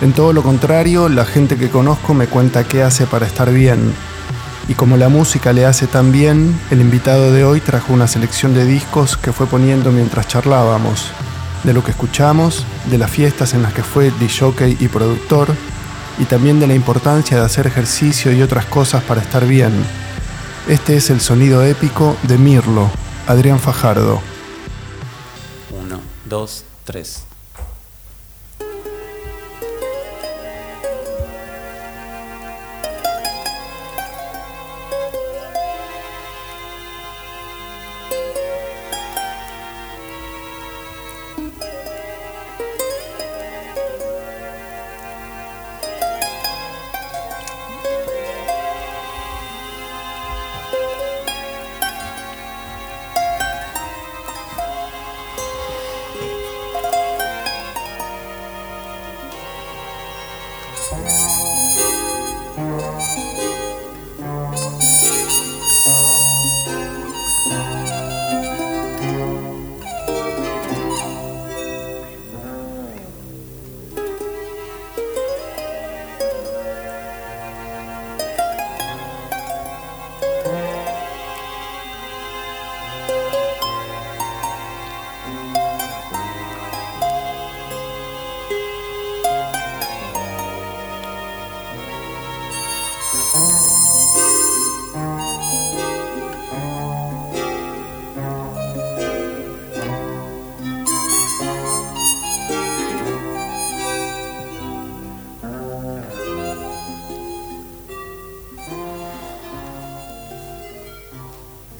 En todo lo contrario, la gente que conozco me cuenta qué hace para estar bien. Y como la música le hace tan bien, el invitado de hoy trajo una selección de discos que fue poniendo mientras charlábamos. De lo que escuchamos, de las fiestas en las que fue jockey y productor, y también de la importancia de hacer ejercicio y otras cosas para estar bien. Este es el sonido épico de Mirlo, Adrián Fajardo. Uno, dos, tres.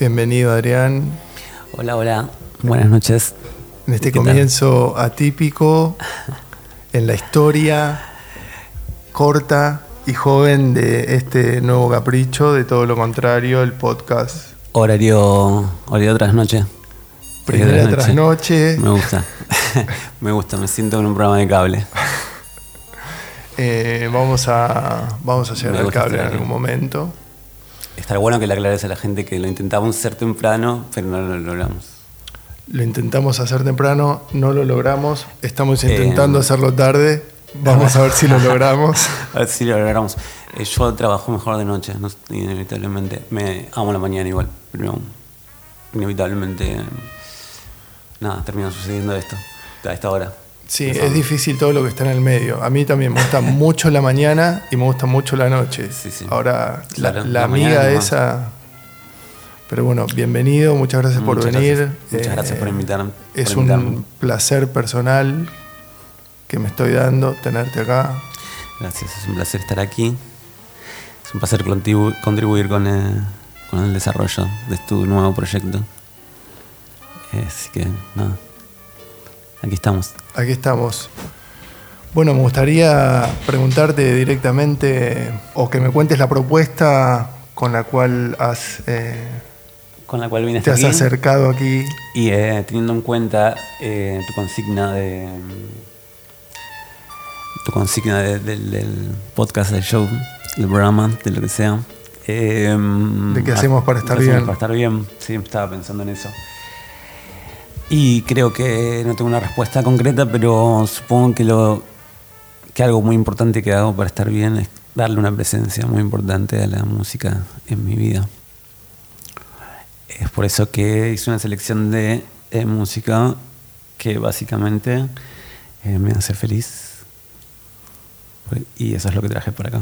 Bienvenido Adrián. Hola, hola. Buenas noches. En este comienzo atípico, en la historia corta y joven de este nuevo capricho, de todo lo contrario, el podcast. Horario, horario tras noche. Primera tras noche. Me gusta. me gusta, me siento en un programa de cable. Eh, vamos a vamos a llegar al cable en algún momento. Estaría bueno que le aclares a la gente que lo intentamos hacer temprano, pero no lo logramos. Lo intentamos hacer temprano, no lo logramos. Estamos intentando eh, hacerlo tarde. Vamos a ver si lo logramos. a ver si lo logramos. Eh, yo trabajo mejor de noche, inevitablemente. Me amo la mañana igual, pero inevitablemente. Nada, termina sucediendo esto a esta hora. Sí, es difícil todo lo que está en el medio. A mí también me gusta mucho la mañana y me gusta mucho la noche. Ahora, la, amiga esa... Pero bueno, bienvenido, muchas gracias por venir. Muchas gracias por invitarme. Es un placer personal que me estoy dando tenerte acá. Gracias, es un placer estar aquí. Es un placer contribuir con, eh, con el desarrollo de tu nuevo proyecto. Así que nada. Aquí estamos. Aquí estamos. Bueno, me gustaría preguntarte directamente o que me cuentes la propuesta con la cual has eh, con la cual vienes te has acercado aquí. Y eh, teniendo en cuenta eh, tu consigna de tu consigna del podcast del show del programa de lo que sea de qué hacemos para estar bien para estar bien sí estaba pensando en eso y creo que no tengo una respuesta concreta, pero supongo que, lo, que algo muy importante que hago para estar bien es darle una presencia muy importante a la música en mi vida. Es por eso que hice una selección de, música que básicamente eh, me hace feliz. Y eso es lo que traje por acá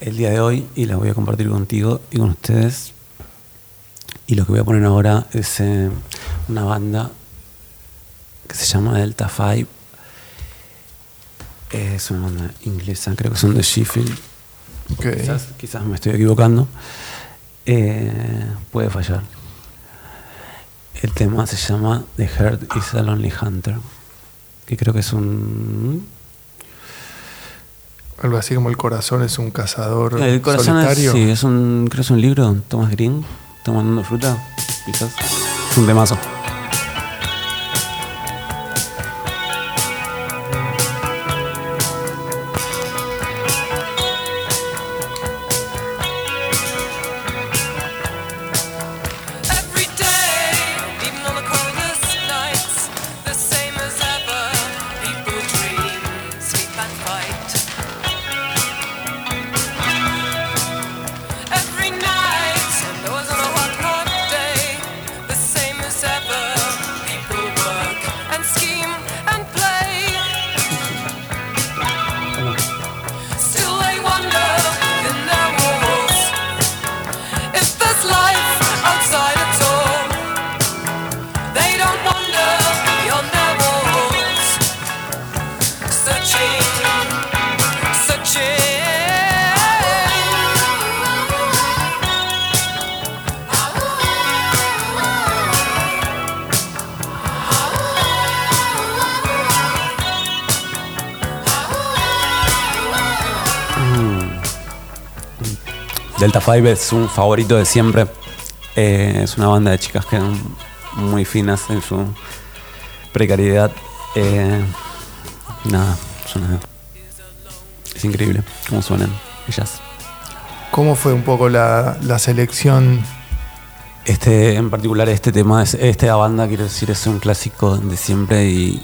el día de hoy y la voy a compartir contigo y con ustedes. Y lo que voy a poner ahora es eh, una banda que se llama Delta Five. Es una banda inglesa, creo que son de Sheffield. Quizás, me estoy equivocando. Eh, puede fallar. El tema se llama The Heart is a Lonely Hunter. Que creo que es un. Algo así como el corazón es un cazador. El corazón solitario. Es, sí, es un, creo que es un libro, Thomas Green, tomando fruta, quizás. Un temazo. Five es un favorito de siempre. Eh, es una banda de chicas que son muy finas en su precariedad. Eh, nada, suena. Es increíble cómo suenan ellas. ¿Cómo fue un poco la, la selección? Este, en particular, este tema, es, esta banda, quiero decir, es un clásico de siempre y,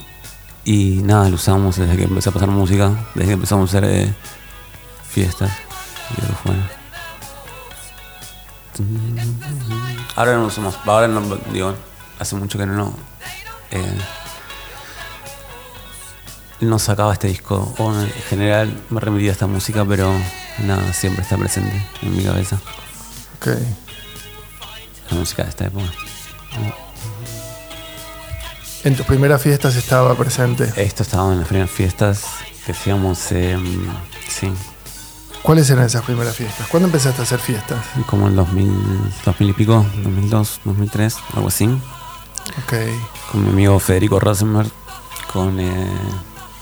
y nada, lo usamos desde que empecé a pasar música, desde que empezamos a hacer eh, fiestas. Ahora no lo usamos, ahora no, digo, hace mucho que no. Eh, no sacaba este disco, o en general me remitía a esta música, pero nada, siempre está presente en mi cabeza. Ok. La música de esta época. En tus primeras fiestas estaba presente. Esto estaba en las primeras fiestas que hacíamos, eh, sí, ¿Cuáles eran esas primeras fiestas? ¿Cuándo empezaste a hacer fiestas? como en 2000, 2000 y pico, 2002, 2003, algo así. Ok. Con mi amigo Federico Rosenberg, con eh,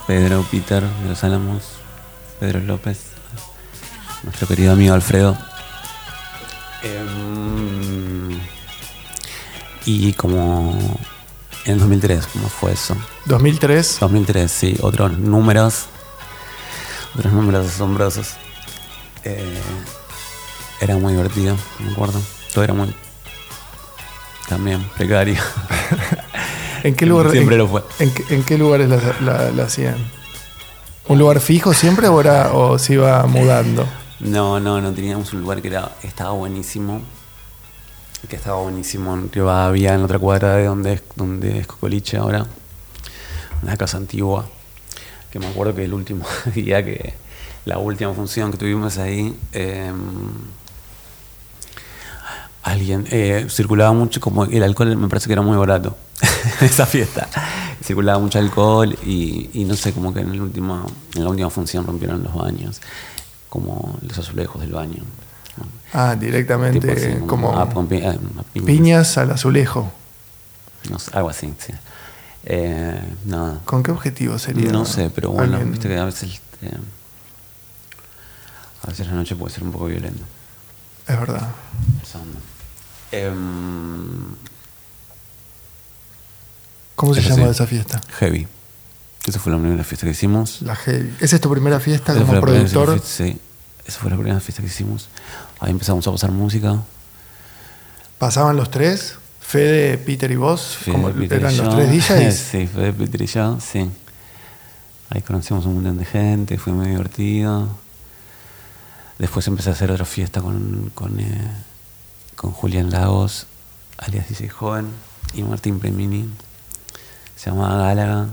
Pedro Peter de los Álamos, Pedro López, nuestro querido amigo Alfredo. Em, y como en 2003, ¿cómo fue eso? 2003. 2003, sí, otros números, otros números asombrosos. Eh, era muy divertido, me acuerdo. Todo era muy también precario. ¿En qué lugar? Siempre en, lo fue. ¿En, qué- en qué lugares la, la- la hacían? ¿Un lugar fijo siempre o, era, o se iba mudando? No, no, no teníamos un lugar que era, estaba buenísimo. Que estaba buenísimo en Rivadavia, en otra cuadra de donde es, donde es Cocoliche ahora. Una casa antigua. Que me acuerdo que el último día que. La última función que tuvimos ahí. eh, alguien. eh, circulaba mucho como. El alcohol me parece que era muy barato. en esa fiesta. Circulaba mucho alcohol y, y no sé, como que en, el último, en la última función rompieron los baños. Como los azulejos del baño. Ah, directamente así, como ah, con pi- ah, piñas. piñas al azulejo. No sé, algo así, sí. Eh, nada. ¿Con qué objetivo sería? No sé, pero bueno, alguien- viste que a veces. eh, a veces la noche puede ser un poco violenta. Es verdad. Em, ¿Cómo se llama sí. esa fiesta? heavy. Esa fue la primera fiesta que hicimos. La Heavy. ¿Esa es tu primera fiesta Esa como productor? fiesta- sí, esa fue la primera fiesta que hicimos. Ahí empezamos a pasar música. ¿Pasaban los tres? Fede, Peter y vos. Fede, como Peter eran los tres DJs. sí, Fede, Peter y yo, sí. Ahí conocimos un montón de gente, fue muy divertido. Después empecé a hacer otra fiesta con, con, eh, con Julián Lagos, alias DJ Joven, y Martín Premini. Se llamaba Gálaga.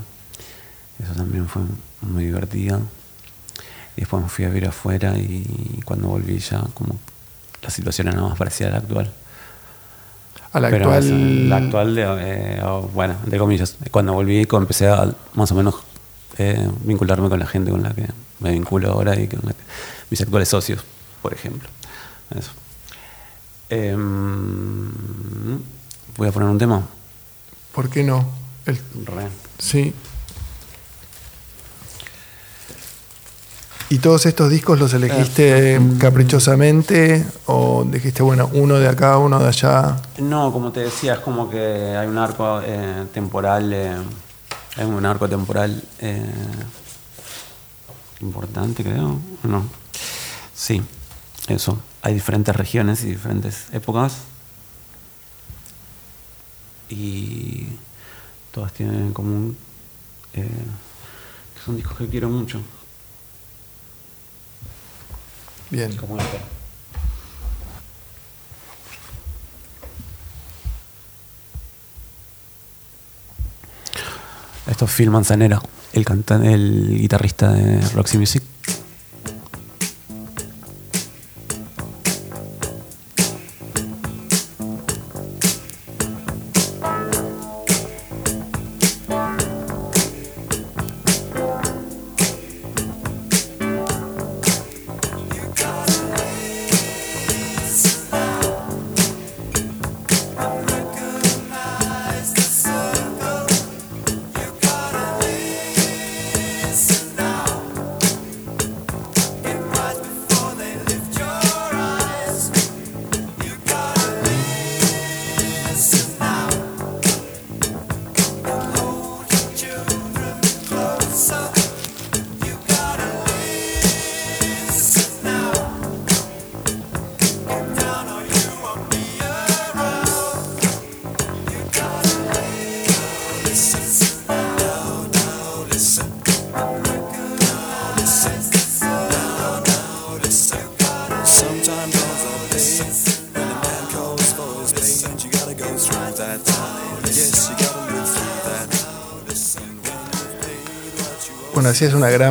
Eso también fue muy divertido. Y después me fui a vivir afuera y cuando volví ya como la situación era más parecida a la actual. A la Pero actual. la actual, de, eh, bueno, de comillas. Cuando volví, empecé a más o menos eh, vincularme con la gente con la que me vinculo ahora y con la que- mis actuales socios, por ejemplo. Eso. Em, voy a poner un tema. ¿Por qué no? El- Re. sí. ¿Y todos estos discos los elegiste caprichosamente o dijiste, bueno, uno de acá, uno de allá? No, como te decía, es como que hay un arco eh, temporal, eh, hay un arco temporal eh, importante, creo. No. Sí, eso. Hay diferentes regiones y diferentes épocas. Y todas tienen en común eh, que son discos que quiero mucho. Bien. Como este. Esto es Phil Manzanera, el el guitarrista de Roxy Music.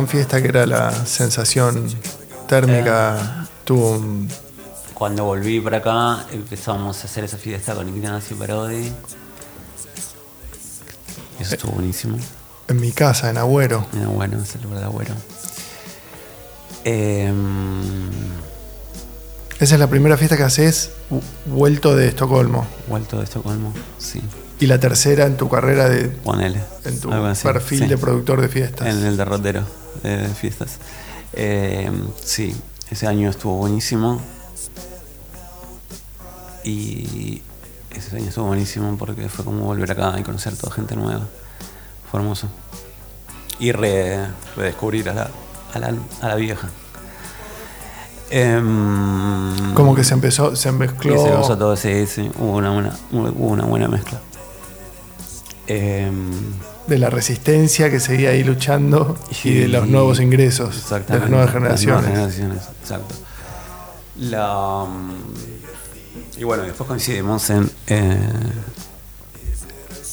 Fiesta que era la sensación térmica. Tuvo un- Cuando volví para acá empezamos a hacer esa fiesta con Ignacio Parodi. Eso estuvo buenísimo. en mi casa, en Agüero. Era bueno, es el lugar de Agüero. Em, Esa es la primera fiesta que haces vu- vuelto de Estocolmo. vuelto de Estocolmo, sí. Y la tercera en tu carrera de, Ponele. en tu así, perfil sí. de productor de fiestas. En el derrotero de fiestas. Eh, sí, ese año estuvo buenísimo. Y ese año estuvo buenísimo porque fue como volver acá y conocer toda gente nueva. Fue hermoso. Y re- redescubrir a la, a la, a la vieja. Em, Como que se empezó, se y mezcló. se usó todo, sí, sí, hubo una buena, hubo una buena mezcla. Em, de la resistencia que seguía ahí luchando y, de los nuevos ingresos de las nuevas Las generaciones. nuevas generaciones, exacto. La, y bueno, después coincidimos en. eh,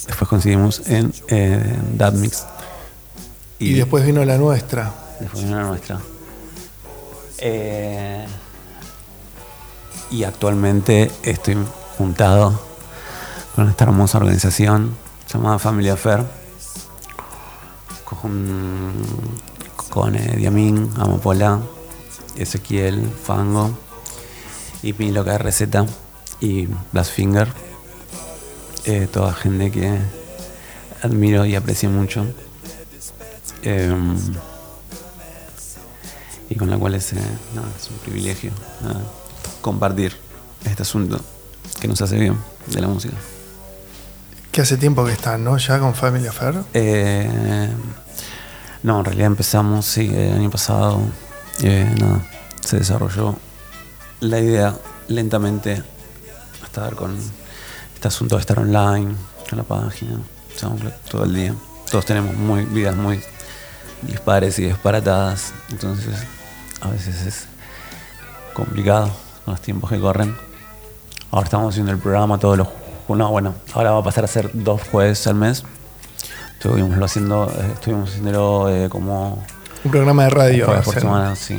después coincidimos en eh, That Mix. Y, después vino la nuestra. Después vino la nuestra. Eh, y actualmente estoy juntado con esta hermosa organización llamada Family Affair. Con, con eh, Diamín, Amapola, Ezequiel, Fango y mi loca receta y Blastfinger. Eh, toda gente que admiro y aprecio mucho. Em, y con la cual es, eh, un privilegio compartir este asunto que nos hace bien de la música. Que hace tiempo que están, ¿no? Ya con Family Affair. Eh, no, en realidad empezamos, sí, el año pasado, eh, nada, se desarrolló la idea lentamente hasta dar con este asunto de estar online, con la página, todo el día. Todos tenemos muy, vidas muy dispares y disparatadas, entonces a veces es complicado con los tiempos que corren. Ahora estamos haciendo el programa todos los no, bueno, ahora va a pasar a ser dos jueves al mes. Estuvimos haciendo, eh, estuvimos haciéndolo eh, como Un programa de radio. jueves por semana, sí.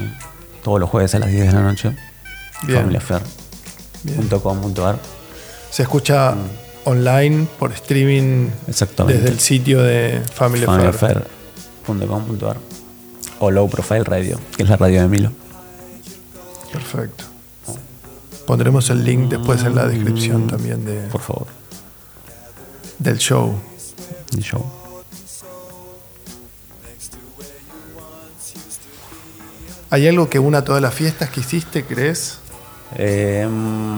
Todos los jueves a las 10 de la noche. Bien. Familiafair.com.ar Se escucha online por streaming Exactamente. desde el sitio de Family Affair. Familiafair.com.ar o Low Profile Radio, que es la radio de Milo. Perfecto. Pondremos el link después en la descripción también de, Por favor, del show. el show. ¿Hay algo que una todas las fiestas que hiciste, crees? Eh, mm,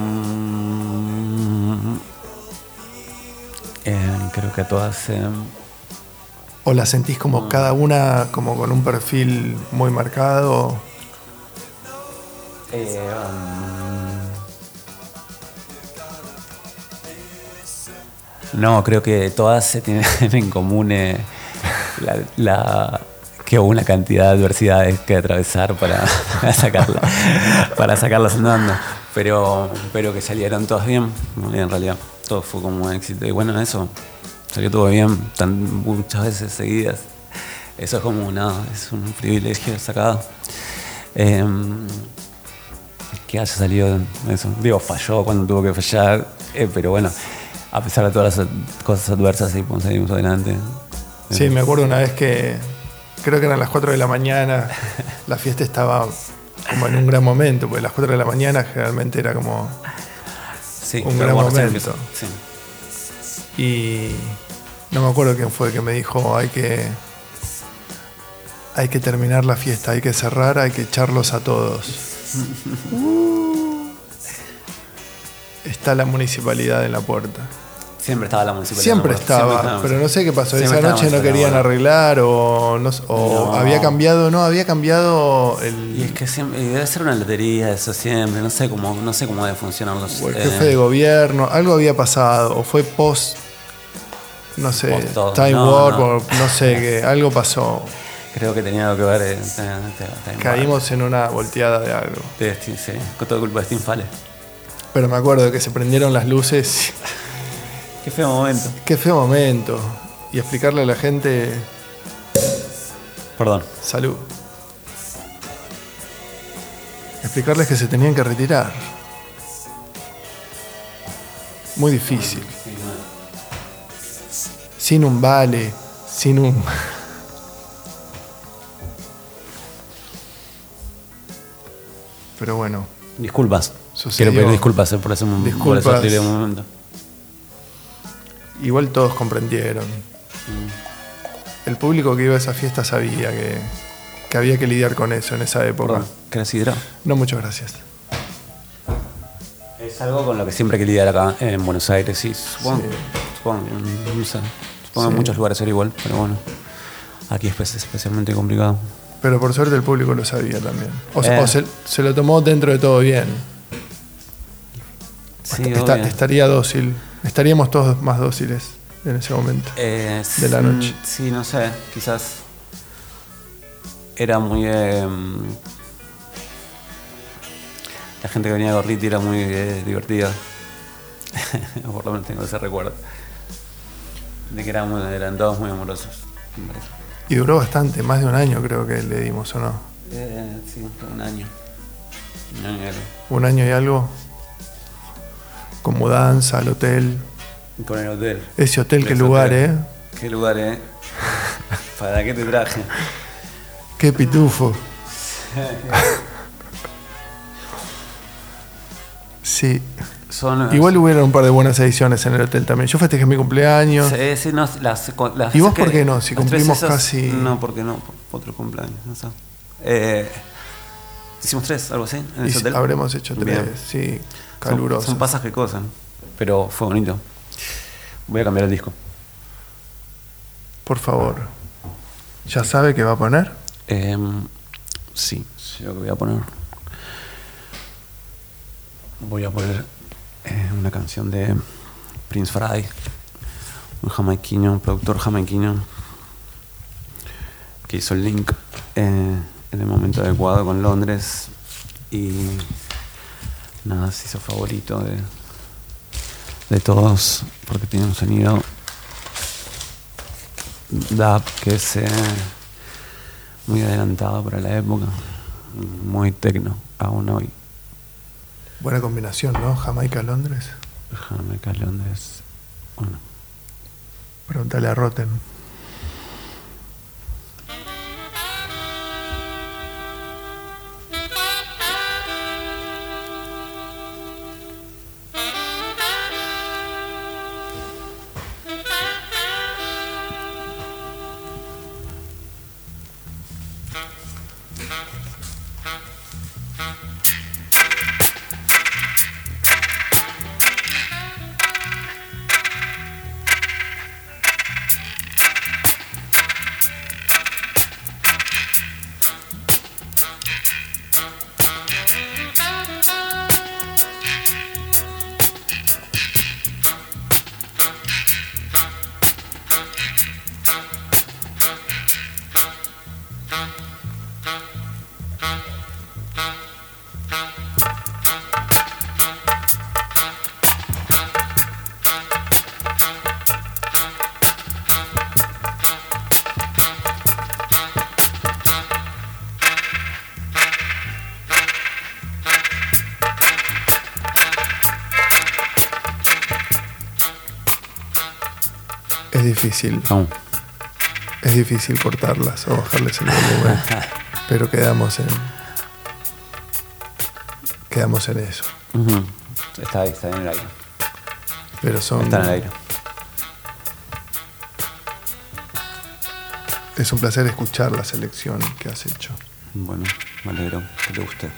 eh, creo que todas. eh, ¿O la sentís como cada una como con un perfil muy marcado? um, no, creo que todas se tienen en común eh, la, que hubo una cantidad de adversidades que atravesar para, para sacarla, para sacarlas andando. Pero, pero que salieron todas bien, en realidad. Todo fue como un éxito. Y bueno, eso, salió todo bien, tan, muchas veces seguidas. Eso es como nada, es un privilegio sacado. Em, que haya salido eso. Digo, falló cuando tuvo que fallar, eh, pero bueno, a pesar de todas las cosas adversas, sí, pues, seguimos adelante. Sí, me acuerdo una vez que creo que eran las 4 de la mañana, la fiesta estaba como en un gran momento, porque las 4 de la mañana generalmente era como... Sí, un gran momento. sí. Y no me acuerdo quién fue que me dijo, hay que... Hay que terminar la fiesta, hay que cerrar, hay que echarlos a todos. Uh. Está la municipalidad en la puerta. Siempre estaba la municipalidad. Siempre me acuerdo, estaba, pero no sé qué pasó. Siempre Esa estaba noche no querían arreglar o, no, o No. había cambiado, no, había cambiado el, Y es que siempre, y debe ser una lotería eso siempre, no sé cómo, no sé cómo debe funcionar los o el eh, jefe de gobierno, algo había pasado, o fue post, no sé, Post. Time Warp, no. o no sé, que algo pasó. Creo que tenía algo que ver. eh, te- Caímos en una volteada de algo. de Steam, sí, con toda culpa de Steam Fale. Pero me acuerdo de que se prendieron las luces Qué feo momento. Qué feo momento. Y explicarle a la gente. Perdón. Salud. Explicarles que se tenían que retirar. Muy difícil. Sin un vale, sin un. Pero bueno, Disculpas. Sucedió. Quiero pedir disculpas eh, por ese mom- por Disculpas. ese horrible momento. igual todos comprendieron. El público que iba a esa fiesta sabía que, que había que lidiar con eso en esa época. ¿Querés? No, muchas gracias. Es algo con lo que siempre hay que lidiar acá en Buenos Aires, sí. Supongo, Sí. supongo, no sé, supongo que Sí. en muchos lugares era igual, pero bueno. Aquí es es especialmente complicado. Pero por suerte el público lo sabía también. O, Eh. o se, se lo tomó dentro de todo bien. Sí, Está- obvio. estaría dócil. Estaríamos todos más dóciles en ese momento. Eh, de la s- noche. mm, Sí, no sé, quizás era muy... eh, la gente que venía a Gorliti era muy eh, divertida. Por lo menos tengo ese recuerdo. De que eran, eran todos muy amorosos. Y duró bastante, más de un año creo que le dimos, ¿o no? Eh, sí, un año. Un año y algo. Un año y algo. Con mudanza, al hotel. Con el hotel. Ese hotel, qué lugar, hotel. ¿eh? ¿Qué lugar, eh? ¿Para qué te traje? Qué pitufo. Sí. Son, Igual hubieron un par de buenas ediciones en el hotel también. Yo festejé mi cumpleaños. Sí, sí, no, las, las- ¿Y vos por qué no? Si cumplimos esas- casi- No, porque no, por otro cumpleaños. No sé. Eh, hicimos tres, algo así, en ese hotel. habremos hecho tres, Bien. sí, Son- calurosos. Son, pasas que cosas, pero fue bonito. Voy a cambiar el disco. Por favor. ¿Ya sabe qué va a poner? Em, sí, sí, lo que voy a poner. Voy a poner eh, una canción de Prince Fry, un jamaiquino, un productor jamaiquino, que hizo el link eh, en el momento adecuado con Londres y nada, se hizo favorito de, de todos porque tiene un sonido dub que es eh, muy adelantado para la época, muy tecno, aún hoy. Buena combinación, ¿no? Jamaica, Londres. Jamaica, Londres. Bueno, Pregúntale a Rotten. Difícil. aún. Es difícil cortarlas o bajarles el volumen. pero quedamos en. Quedamos en eso. Ujú. Está ahí, está en el aire. Pero son. Está en el aire. Es un placer escuchar la selección que has hecho. Bueno, me alegro que te guste.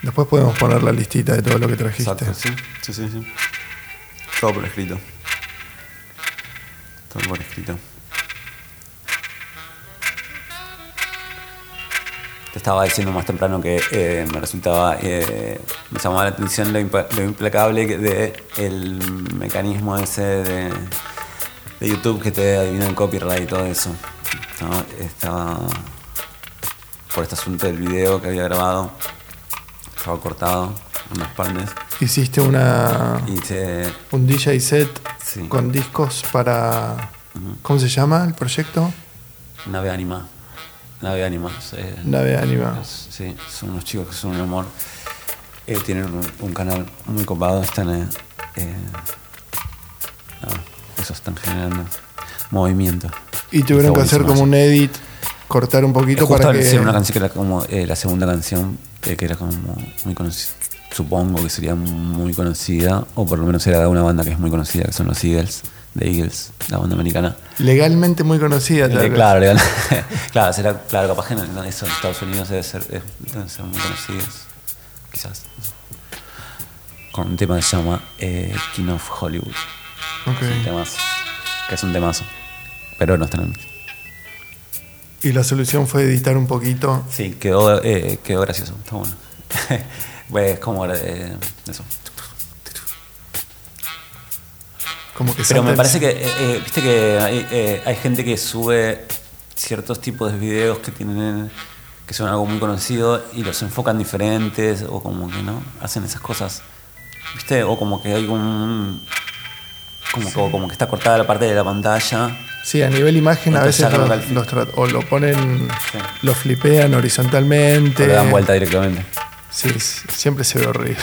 Después podemos poner la listita de todo lo que trajiste. Exacto, sí, sí, sí, sí. Todo por escrito. Todo por escrito. Te estaba diciendo más temprano que eh, me resultaba, eh, me llamaba la atención lo, implacable que de el mecanismo ese de, de YouTube que te adivina el copyright y todo eso. Estaba, estaba por este asunto del video que había grabado, estaba cortado en unas partes. Hiciste una Hice, un DJ set Sí. con discos para ¿Cómo se llama el proyecto? Nave Anima. Nave Anima. eh, Nave Anima. es- sí, son unos chicos que son un amor. Eh, tienen un, un canal muy copado. Están. eh, eh, nada, eso están generando movimiento. Y tuvieron que hacer como un edit, cortar un poquito para que una canción que era como eh, la segunda canción, que era como muy conocida. Supongo que sería muy conocida, o por lo menos era de una banda que es muy conocida, que son los Eagles, The Eagles, la banda americana. legalmente muy conocida. tal Eh, vez. claro, legal. claro, será, claro, capaz que en, eso en Estados Unidos debe ser, deben ser muy conocidos, quizás. Con un tema que se llama eh, King of Hollywood. Ok. Un temazo, que es un temazo. Pero no está en el mix. Y la solución fue editar un poquito. Sí, quedó, eh, quedó gracioso, está bueno. pues como eh, eso. Como que Pero me parece que, eh, eh, viste que hay, eh, hay gente que sube ciertos tipos de videos que tienen que son algo muy conocido y los enfocan diferentes o como que no hacen esas cosas, viste, o como que hay un como, que- o como que está cortada la parte de la pantalla. Sí, a nivel imagen a veces los, tra- o lo ponen, Sí. lo flipean horizontalmente. O le dan vuelta directamente. Sí, siempre se ve horrible.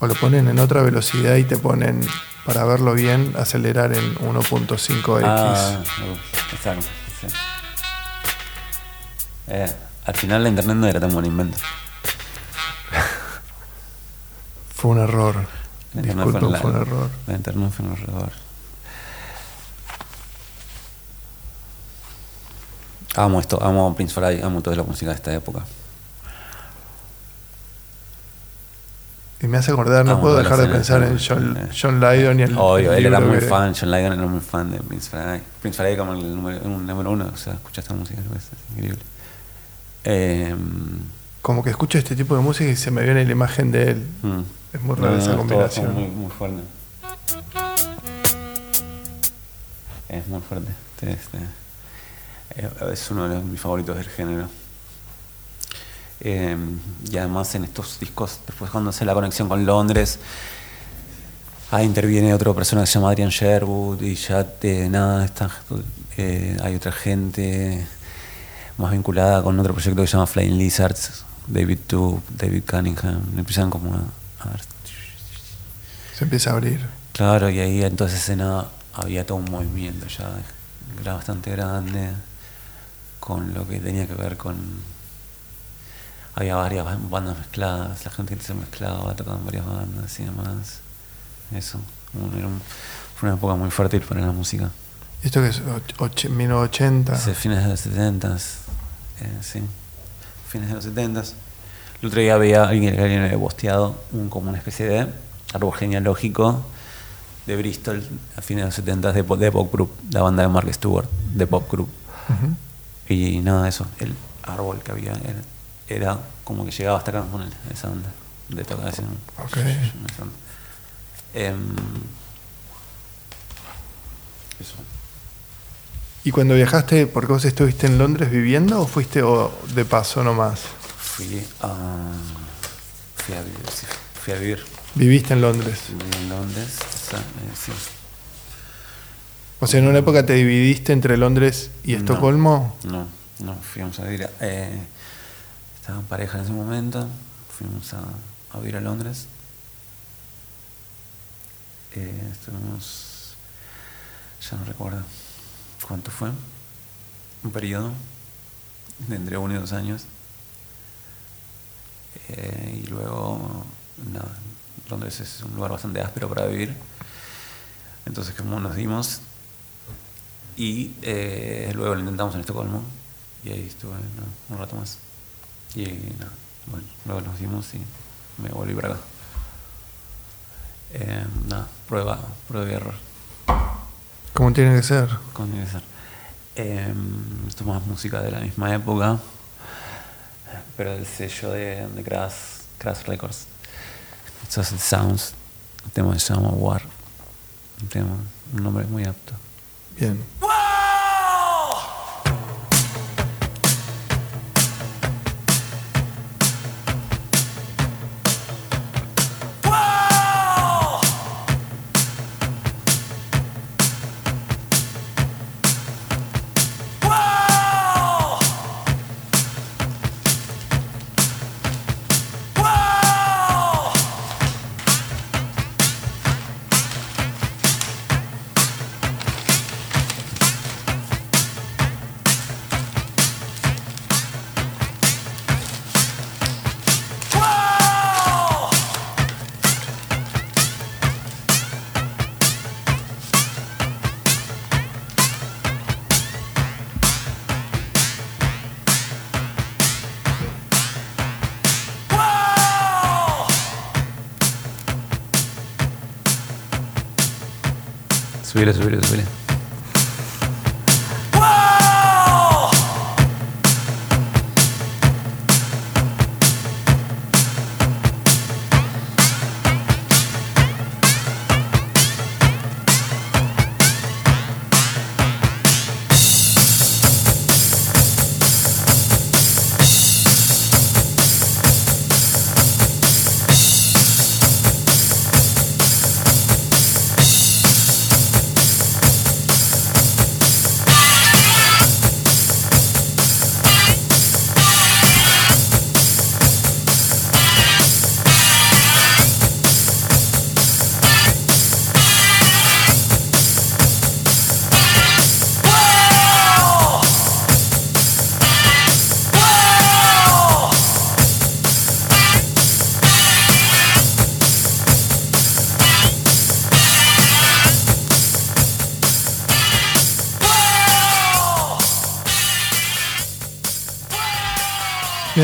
O lo ponen en otra velocidad y te ponen, para verlo bien, acelerar en 1.5x. Ah, exacto. sí. Eh, al final la internet no era tan buen invento. Fue un error. La internet Disculpen, fue un error. Fue un error. Amo esto, amo Prince Farai, amo toda la música de esta época. Y me hace acordar, no puedo dejar de pensar en John, eh. John Lydon y el. Obvio, el él era muy que- fan, John Lydon era muy fan de Prince Farai. Prince Farai como el número uno, o sea, escucha esta música, es increíble. Eh, Como que escucho este tipo de música y se me viene la imagen de él. mm. Es muy rara esa combinación. Muy, muy fuerte. Es muy fuerte. Este, este, eh, es uno de los- mis favoritos del género. Eh, y además en estos discos, después cuando hace la conexión con Londres, ahí interviene otro persona que se llama Adrian Sherwood y ya de nada está, eh, hay otra gente más vinculada con otro proyecto que se llama Flying Lizards, David Tube, David Cunningham, empiezan como a, ver Se empieza a abrir. Claro, y ahí en toda esa escena había todo un movimiento ya, era bastante grande, con lo que tenía que ver con... Había varias ban- bandas mezcladas, la gente se mezclaba, tocaban varias bandas y demás. Eso, un- era un- fue una época muy fértil para la música. ¿Esto que es? Och- och- 1980. Desde fines de los 70 sí, fines de los 70 El otro día veía a alguien que alguien había posteado un, como una especie de árbol genealógico de Bristol a fines de los 70 de, de Pop Group, la banda de Mark Stewart, de Pop Group. Y nada eso, el árbol que había era, era como que llegaba hasta acá con el- esa onda de tocar así. Ok. esa onda. Em, eso. ¿Y cuando viajaste, porque vos estuviste en Londres viviendo o fuiste o de paso nomás? Fui a, fui a vivir, sí, fui a vivir Viviste en Londres. viví en Londres. o sea, eh, sí. O sea, en una época te dividiste entre Londres y. Estocolmo. No, no, fuimos a vivir. a- Eh, estaba en pareja en ese momento, fuimos a, a vivir a Londres. Eh, estuvimos, ya no recuerdo cuánto fue, un periodo entre uno y dos años. Eh, y luego, nada, Londres es un lugar bastante áspero para vivir. Entonces, como nos dimos, y eh, luego lo intentamos en Estocolmo y ahí estuve ¿no? un rato más. Y nada, bueno, luego nos dimos y me volví para acá. Eh, prueba, prueba y error. Como tiene que ser. ¿Cómo tiene que ser? Eh, esto es más música de la misma época, pero del sello de, de Crash, Crash Records. Esto es el Sounds, el tema se llama War. Un tema, un nombre muy apto. Bien. War! Subile, subile, subile.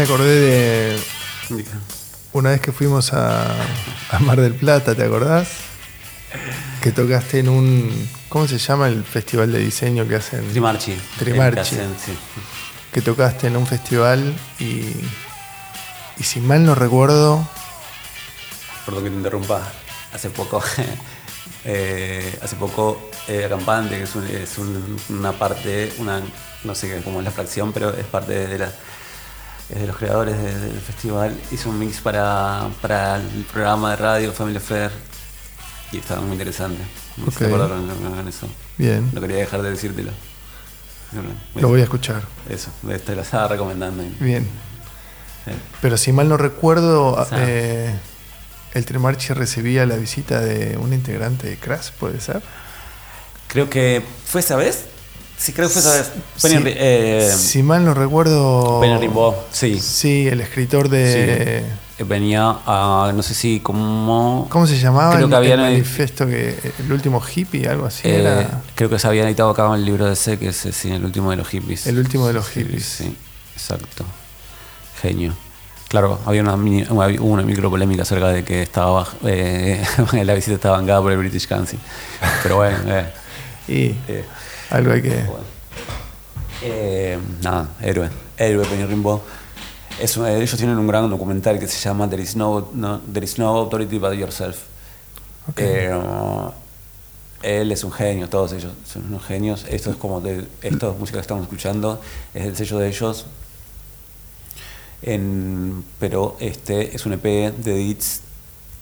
Acordé de una vez que fuimos a, a Mar del Plata, ¿te acordás? Que tocaste en un. ¿Cómo se llama el festival de diseño que hacen? Trimarchi. Trimarchi. Que hacen, sí. Que tocaste en un festival y. Y si mal no recuerdo. Perdón que te interrumpa. Hace poco. eh, hace poco eh, Acampante, que es, un- es un- una parte, una, no sé cómo es la fracción, pero es parte de la es de los creadores de- del festival, hizo un mix para, para el programa de radio Family Fair y estaba muy interesante. Me eso. Bien. No quería dejar de decírtelo. Lo voy a escuchar. Eso, te lo estaba recomendando. Bien. Sí. Pero si mal no recuerdo, eh, el Trimarchi recibía la visita de un integrante de Crash, ¿puede ser? Creo que fue esa vez. Sí, creo que fue esa vez. Penny, Si- Ri- eh, si mal no recuerdo. Penny Rimbaud, sí. Sí, el escritor de. Eh, Venía a, no sé si como... ¿Cómo se llamaba? Creo el, que habían- el manifiesto que. El último hippie, algo así Eh, era. creo que se había editado acá en el libro de C, que es sí, el último de los hippies. El último de los Sí, hippies. Sí, exacto. Genio. Claro, había una, mini- una- hubo una micro polémica acerca de que estaba eh, la visita estaba bancada por el British Council. Pero bueno, eh, Y eh, algo hay que. bueno. Eh, nada, héroe. Héroe Penny Rimbaud. Es un- ellos tienen un gran documental que se llama There is no, no- There is no authority but yourself. Ok. Eh, él es un genio, todos ellos son unos genios. Esto es como de esta música que estamos escuchando, es el sello de ellos. En- pero este es un EP de Edits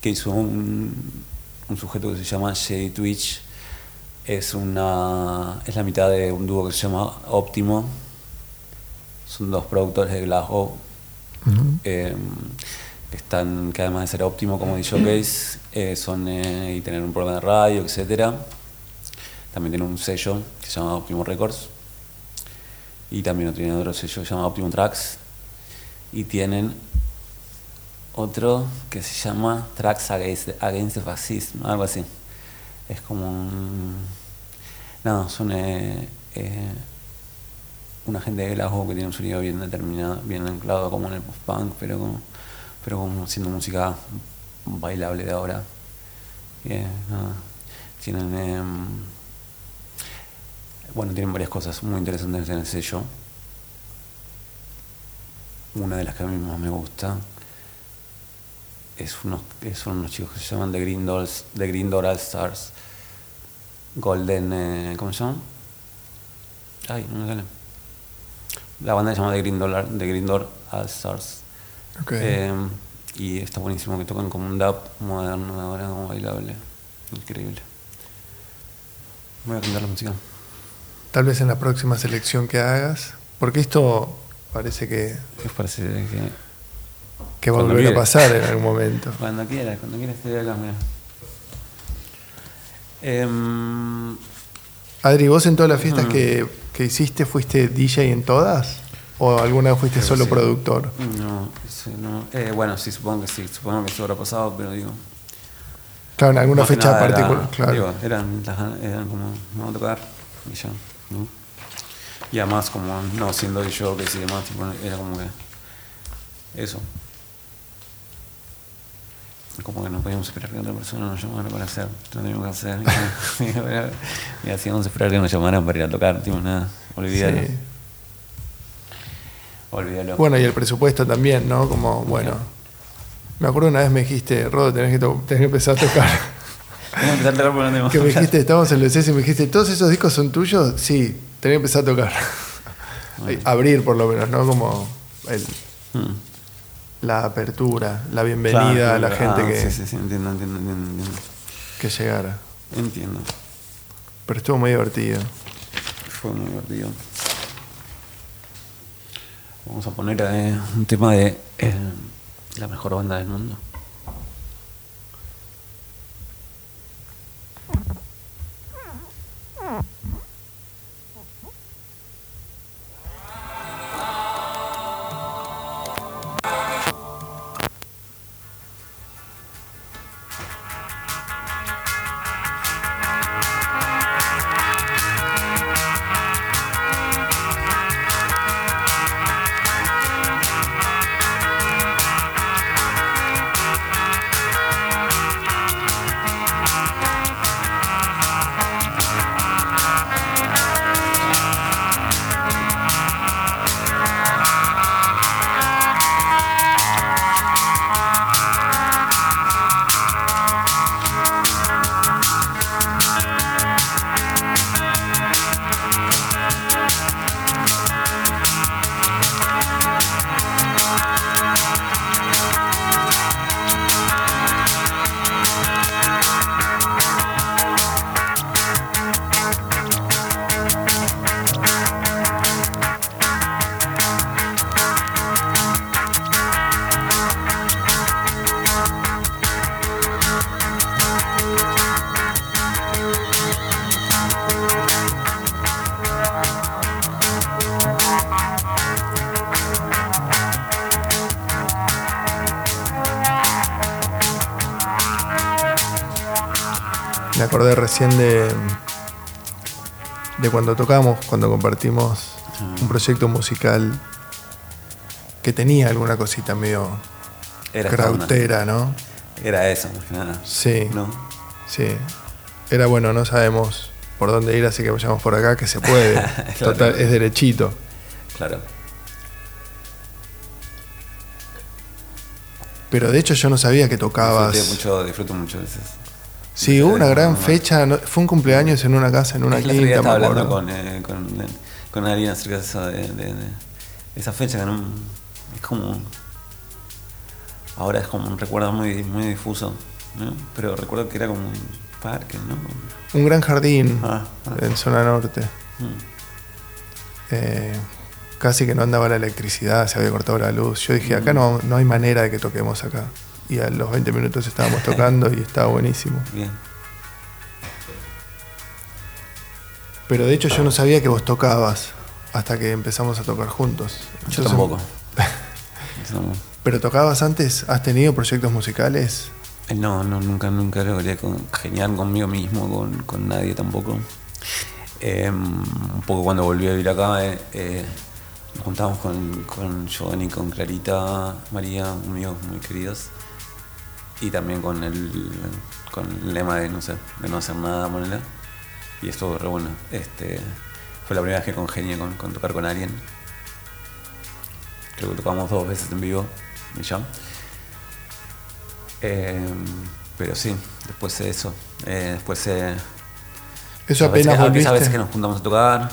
que hizo un, un sujeto que se llama Shady Twitch. Es una es la mitad de un dúo que se llama Optimo. Son dos productores de Glasgow eh, están que además de ser óptimo como DJs eh, son eh, y tener un programa de radio etcétera también tienen un sello que se llama Optimo Records. Y también tienen otro sello que se llama Optimum Tracks. Y tienen otro que se llama Tracks Against, Against the Fascism algo así es como un no son eh, eh, una gente de Glasgow que tiene un sonido bien determinado, bien anclado como en el post-punk, pero como, pero como siendo música bailable de ahora. Y, eh, nada, tienen, em, bueno, tienen varias cosas muy interesantes en el sello. Una de las que a mí más me gusta es unos, son unos chicos que se llaman The Green Dolls, The Green Door All Stars, Golden, eh, ¿cómo se llaman? Ay, no me sale. La banda se llama The Green Door, The Green Door All Stars. Ok. Eh, y está buenísimo que tocan como un dub moderno de ahora, como bailable. Increíble. Voy a cambiar la música. Tal vez en la próxima selección que hagas. Porque esto parece que, ¿Qué os parece que que va a volver a pasar en algún momento. Cuando quieras, cuando quieras estoy acá, mira. Em, Adri, ¿vos en todas las fiestas que, que hiciste fuiste DJ en todas? ¿O alguna vez fuiste Creo solo sí. productor? no. Eh, bueno, sí, supongo que sí, supongo que eso habrá pasado, pero digo. Claro, en alguna fecha particular. Claro. digo, eran, eran como, vamos a tocar y ya. ¿no? Y además, como no siendo yo que sí demás, tipo, era como que. Eso. Como que no podíamos esperar que otra persona nos llamara para hacer, lo teníamos que hacer. y, hacíamos esperar que nos llamaran para ir a tocar, tipo, nada, olvídalo. Sí. Olvídalo. Bueno, y el presupuesto también, ¿no? Como, bueno. Me acuerdo una vez me dijiste, Rodo, tenés que, tenés que empezar a tocar. Vamos a empezar a tocar que me dijiste, estábamos en el CS y me dijiste, ¿todos esos discos son tuyos? Sí, tenés que empezar a tocar. Abrir por lo menos, ¿no? Como el- Mm. La apertura, la bienvenida Claro, a la gente ah, que, Sí, sí, sí, entiendo, entiendo, entiendo. Entiendo. que llegara. entiendo. Pero estuvo muy divertido. Fue muy divertido. Vamos a poner eh, un tema de eh, la mejor banda del mundo. Recién de, de cuando tocamos, cuando compartimos un proyecto musical que tenía alguna cosita medio Era krautera, ¿no? Era eso, más que nada. Sí, ¿No? sí. Era bueno, no sabemos por dónde ir, así que vayamos por acá, que se puede. Claro. Total, es derechito. Claro. Pero de hecho yo no sabía que tocabas. Disfruté mucho, disfruto mucho de esas. Sí, hubo una gran fecha, ¿no? fue un cumpleaños en una casa, en una Es quinta, me estaba hablando con, eh, con, con alguien acerca de, eso, de, de- de esa fecha que no, es como. Ahora es como un recuerdo muy, muy difuso, ¿no? Pero recuerdo que era como un parque, ¿no? Un gran jardín Ah, ah. en zona norte. Mm. Eh, casi que no andaba la electricidad, se había cortado la luz. Yo dije, acá no, no hay manera de que toquemos acá. Y a los 20 minutos estábamos tocando y estaba buenísimo. Bien. Pero de hecho yo no sabía que vos tocabas hasta que empezamos a tocar juntos. Yo Entonces- tampoco. Yo tampoco. ¿Pero tocabas antes? ¿Has tenido proyectos musicales? Eh, No, no, nunca, nunca logré congeniar conmigo mismo, con, con nadie tampoco. Eh, un poco cuando volví a vivir acá, eh, eh, nos juntamos con, con Johnny, con Clarita, María, amigos muy queridos. Y también con el, con el lema de no, sé, de no hacer nada, ponele. Y estuvo re bueno. Este, fue la primera vez que congenié con, con tocar con alguien. Creo que tocamos dos veces en vivo y ya. Eh, pero sí, después de eso. eh, después eh, Eso a veces- apenas a volviste. veces que nos juntamos a tocar.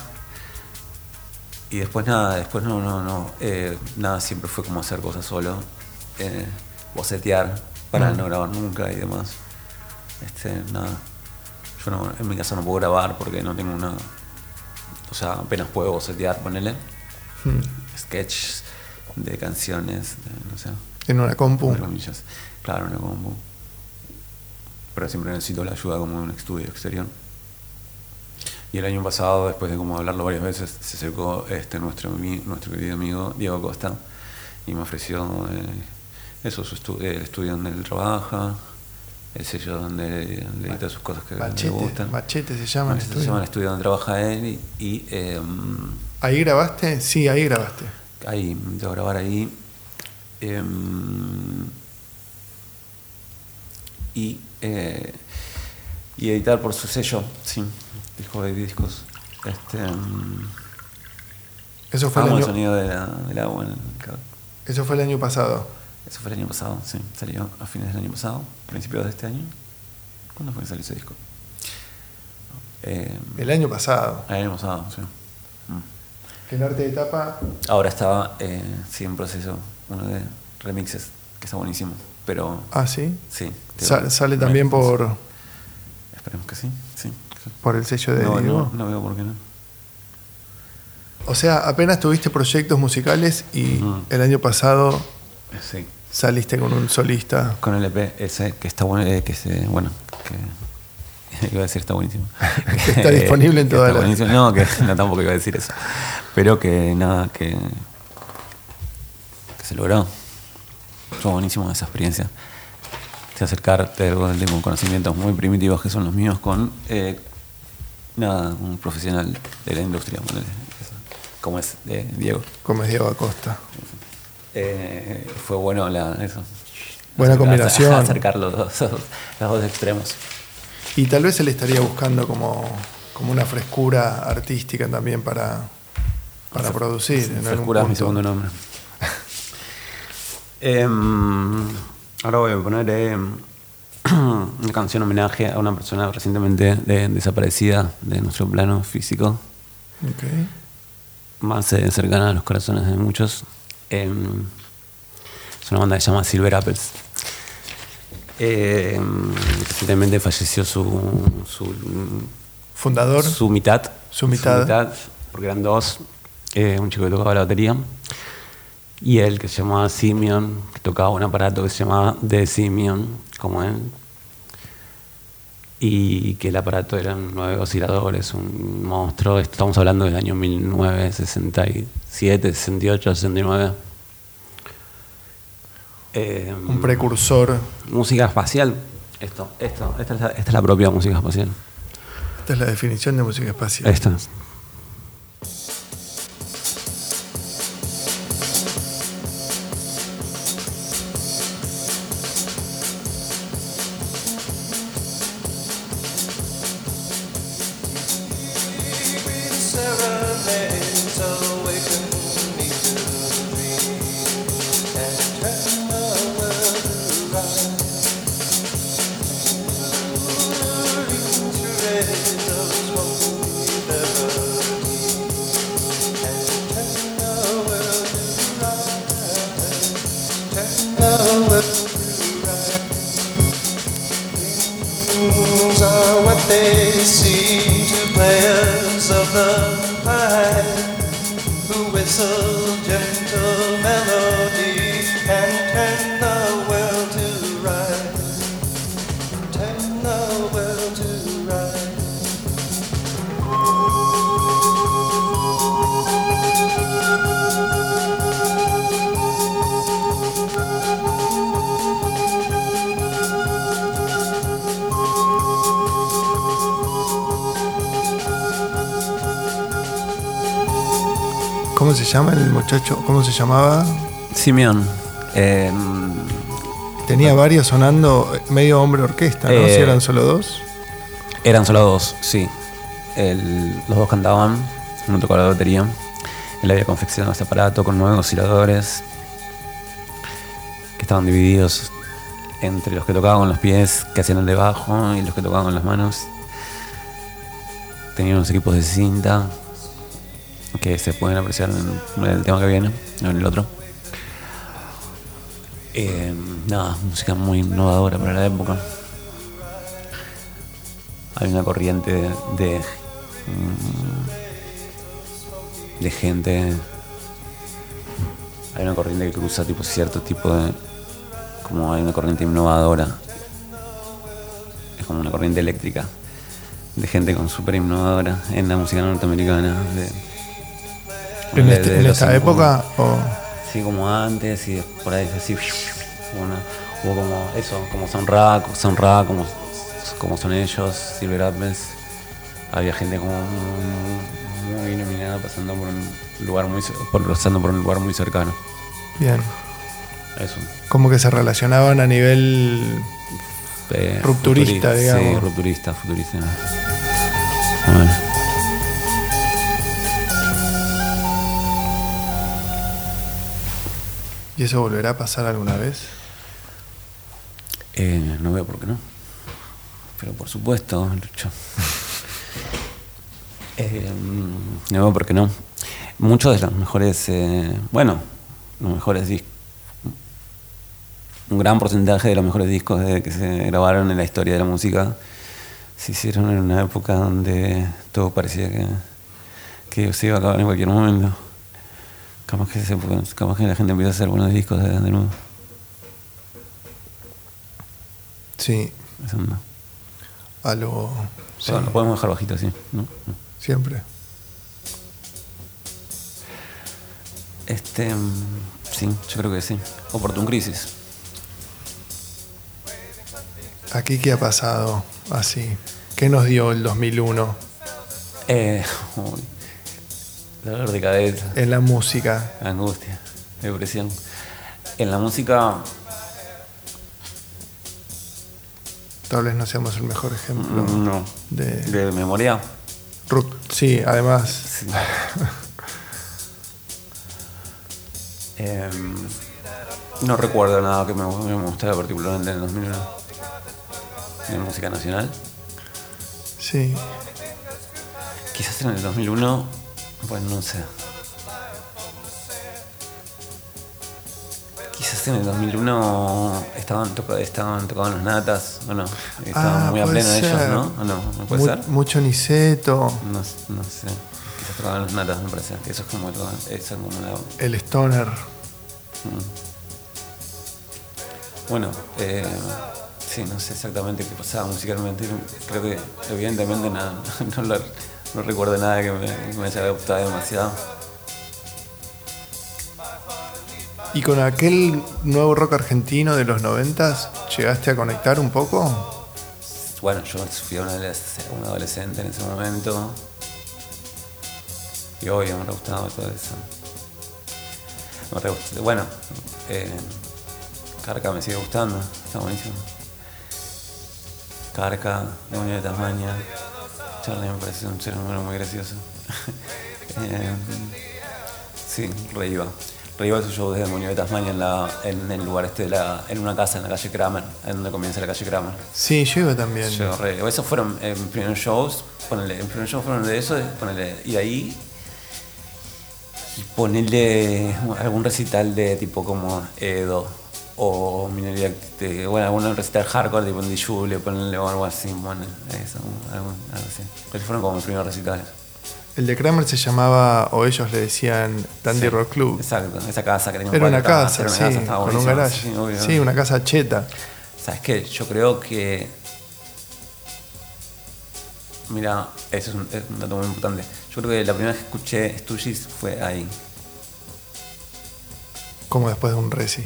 Y después nada, después no, no, no. eh, nada, siempre fue como hacer cosas solo. eh, bocetear para Mm. no grabar nunca y demás. Este, nada. Yo no, en mi casa no puedo grabar porque no tengo una. O sea, apenas puedo bocetear, ponele. Hmm. Sketches de canciones, de, no sé. En una compu. Claro, una compu. Pero siempre necesito la ayuda como de un estudio exterior. Y el año pasado, después de como hablarlo varias veces, se acercó este nuestro, nuestro querido amigo Diego Costa y me ofreció eh, eso, su estu- el estudio donde él trabaja, el sello donde, edita sus cosas que le gustan. Machete se llama el Machete se estudio. llama el estudio donde trabaja él y, y, eh, ¿Ahí grabaste? Sí, ahí grabaste. ahí, que grabar ahí. Em, y, eh, y editar por su sello, sí, disco de discos. Este, mm, Eso fue, el amo el año, sonido de del agua en el cable. eso fue el año pasado. Eso fue el año pasado, sí, salió a fines del año pasado, principios de este año. ¿Cuándo fue que salió ese disco? Eh, El año pasado. el año pasado, sí. Mm. El arte de tapa. Ahora estaba, eh, sí, en proceso, uno de remixes, que está buenísimo, pero Ah, sí. sí. sale también por, Esperemos que sí, sí. por el sello de No, Diego. no, no veo por qué no. O sea, apenas tuviste proyectos musicales y el año pasado Sí. Saliste con un solista. Con el EP ese que está bueno, eh, que se, bueno, que iba a decir está buenísimo. Que está disponible en todas las-. No, que no tampoco iba a decir eso. Pero que nada, que, que se logró. Fue buenísimo esa experiencia. De acercarte de con conocimientos muy primitivos que son los míos con eh, nada, un profesional de la industria, como es eh, Diego. Como es Diego Acosta. Eh, fue bueno la, eso. Buena combinación. Acercar los dos, los dos extremos. Y tal vez él estaría buscando como, como una frescura artística también para, para producir. en algún Frescura es mi segundo nombre. Em, ahora voy a poner em, una canción homenaje a una persona recientemente de- desaparecida de nuestro plano físico, más eh, cercana a los corazones de muchos. Em, es una banda que se llama Silver Apples. Em, recientemente falleció su, su Fundador. su mitad. Su mitad. porque eran dos. eh, un chico que tocaba la batería. Y él que se llamaba Simeon, que tocaba un aparato que se llamaba The Simeon, como él. Y que el aparato eran nueve osciladores, un monstruo. Estamos hablando del año 1967, 68, 69. Eh, un precursor. Música espacial. Esto, esto, esta es la, esta es la propia música espacial. Esta es la definición de música espacial. Esta. They seem to players of the pipe who whistle llama el muchacho? ¿Cómo se llamaba? Simeón. eh, Tenía varios sonando medio hombre orquesta, ¿no? Eh, si eran solo dos. eran solo dos, sí. El- los dos cantaban, uno tocaba la batería. Él había confeccionado este aparato con nueve osciladores que estaban divididos entre los que tocaban con los pies, que hacían el de bajo, y los que tocaban con las manos. Tenía unos equipos de cinta que se pueden apreciar en el tema que viene, en el otro. Eh, nada, música muy innovadora para la época. Hay una corriente de, de, mm, de gente. Hay una corriente que cruza tipo cierto tipo de. como hay una corriente innovadora. Es como una corriente eléctrica. De gente con súper innovadora en la música norteamericana. ¿En, de- este- de en los esta época? O... Sí, como antes y por ahí así. Bueno, hubo como eso, como son Ra, son Ra, como, como son ellos, Silver Apples. Había gente como muy, iluminada pasando por un lugar muy por, pasando por un lugar muy cercano. Bien. Eso. Como que se relacionaban a nivel eh, Rupturista, digamos. Sí, rupturista, futurista. Bueno. ¿Y eso volverá a pasar alguna vez? Eh, no veo por qué no. Pero por supuesto, Lucho. Eh, no veo por qué no. Muchos de los mejores, eh, bueno, los mejores discos, un gran porcentaje de los mejores discos de- que se grabaron en la historia de la música se hicieron en una época donde todo parecía que, que se iba a acabar en cualquier momento. Capaz que, se, capaz que la gente empieza a hacer buenos discos de, de nuevo. Sí, Eso no. a lo... sí, lo podemos dejar bajito así, ¿no? siempre. Este, mm, sí, yo creo que sí. Oportun Crisis. ¿Aquí qué ha pasado así? ¿Qué nos dio el 2001 Eh, uy, dolor de cabeza, en la música? angustia, depresión. En la música, Tal vez no seamos el mejor ejemplo. mm, no. De, De memoria, Rup- sí, además, sí. Em, no recuerdo nada que me, me gustara particularmente en el 2001. De música nacional. sí. Quizás en el 2001, bueno, no sé. Quizás en el 2001 estaban, toca- estaban tocaban los natas, o no. Estaban Ah, muy a pleno ellos, ser. ¿no? ¿O no? ¿No puede Mu- ser? Mucho Niceto, No, no sé. Quizás tocaban los natas, me parece. Eso es como, eso es como la- el Stoner. Bueno, eh, sí, no sé exactamente qué pasaba musicalmente. Creo que evidentemente nada, no, lo- no recuerdo nada que me, que me haya gustado demasiado. ¿Y con aquel nuevo rock argentino de los noventas llegaste a conectar un poco? Bueno, yo fui un adolesc- un adolescente en ese momento. Y obvio, me gustaba todo eso. Me re Bueno, eh, Carca me sigue gustando, está buenísimo. Carca, Demonio de Tasmania. Charlie me parece un ser humano muy gracioso. Eh, sí, re iba. Re iba a su show de Demonio de Tasmania en, la, en el lugar este, de la, en una casa en la calle Kramer, en donde comienza la calle Kramer. Sí, yo iba también. Yo re- esos fueron eh, primeros shows, ponele, en primer show fueron de eso, ponele, ir ahí y ponerle algún recital de tipo como Edo o minoría, de, bueno, algún recital hardcore tipo en Dijule, ponerle o algo así, bueno, eso, algo, algo así. Esos fueron como mis primeros recitales. El de Kramer se llamaba, o ellos le decían Dandy Sí, Rock Club. Exacto, esa casa que teníamos Era una casa, era sí, una casa, estaba con un garage. sí, obvio. Sí, una casa cheta. ¿Sabes qué? Yo creo que. Mira, eso es un, es un dato muy importante. Yo creo que la primera vez que escuché Stooges fue ahí. Como después de un reci.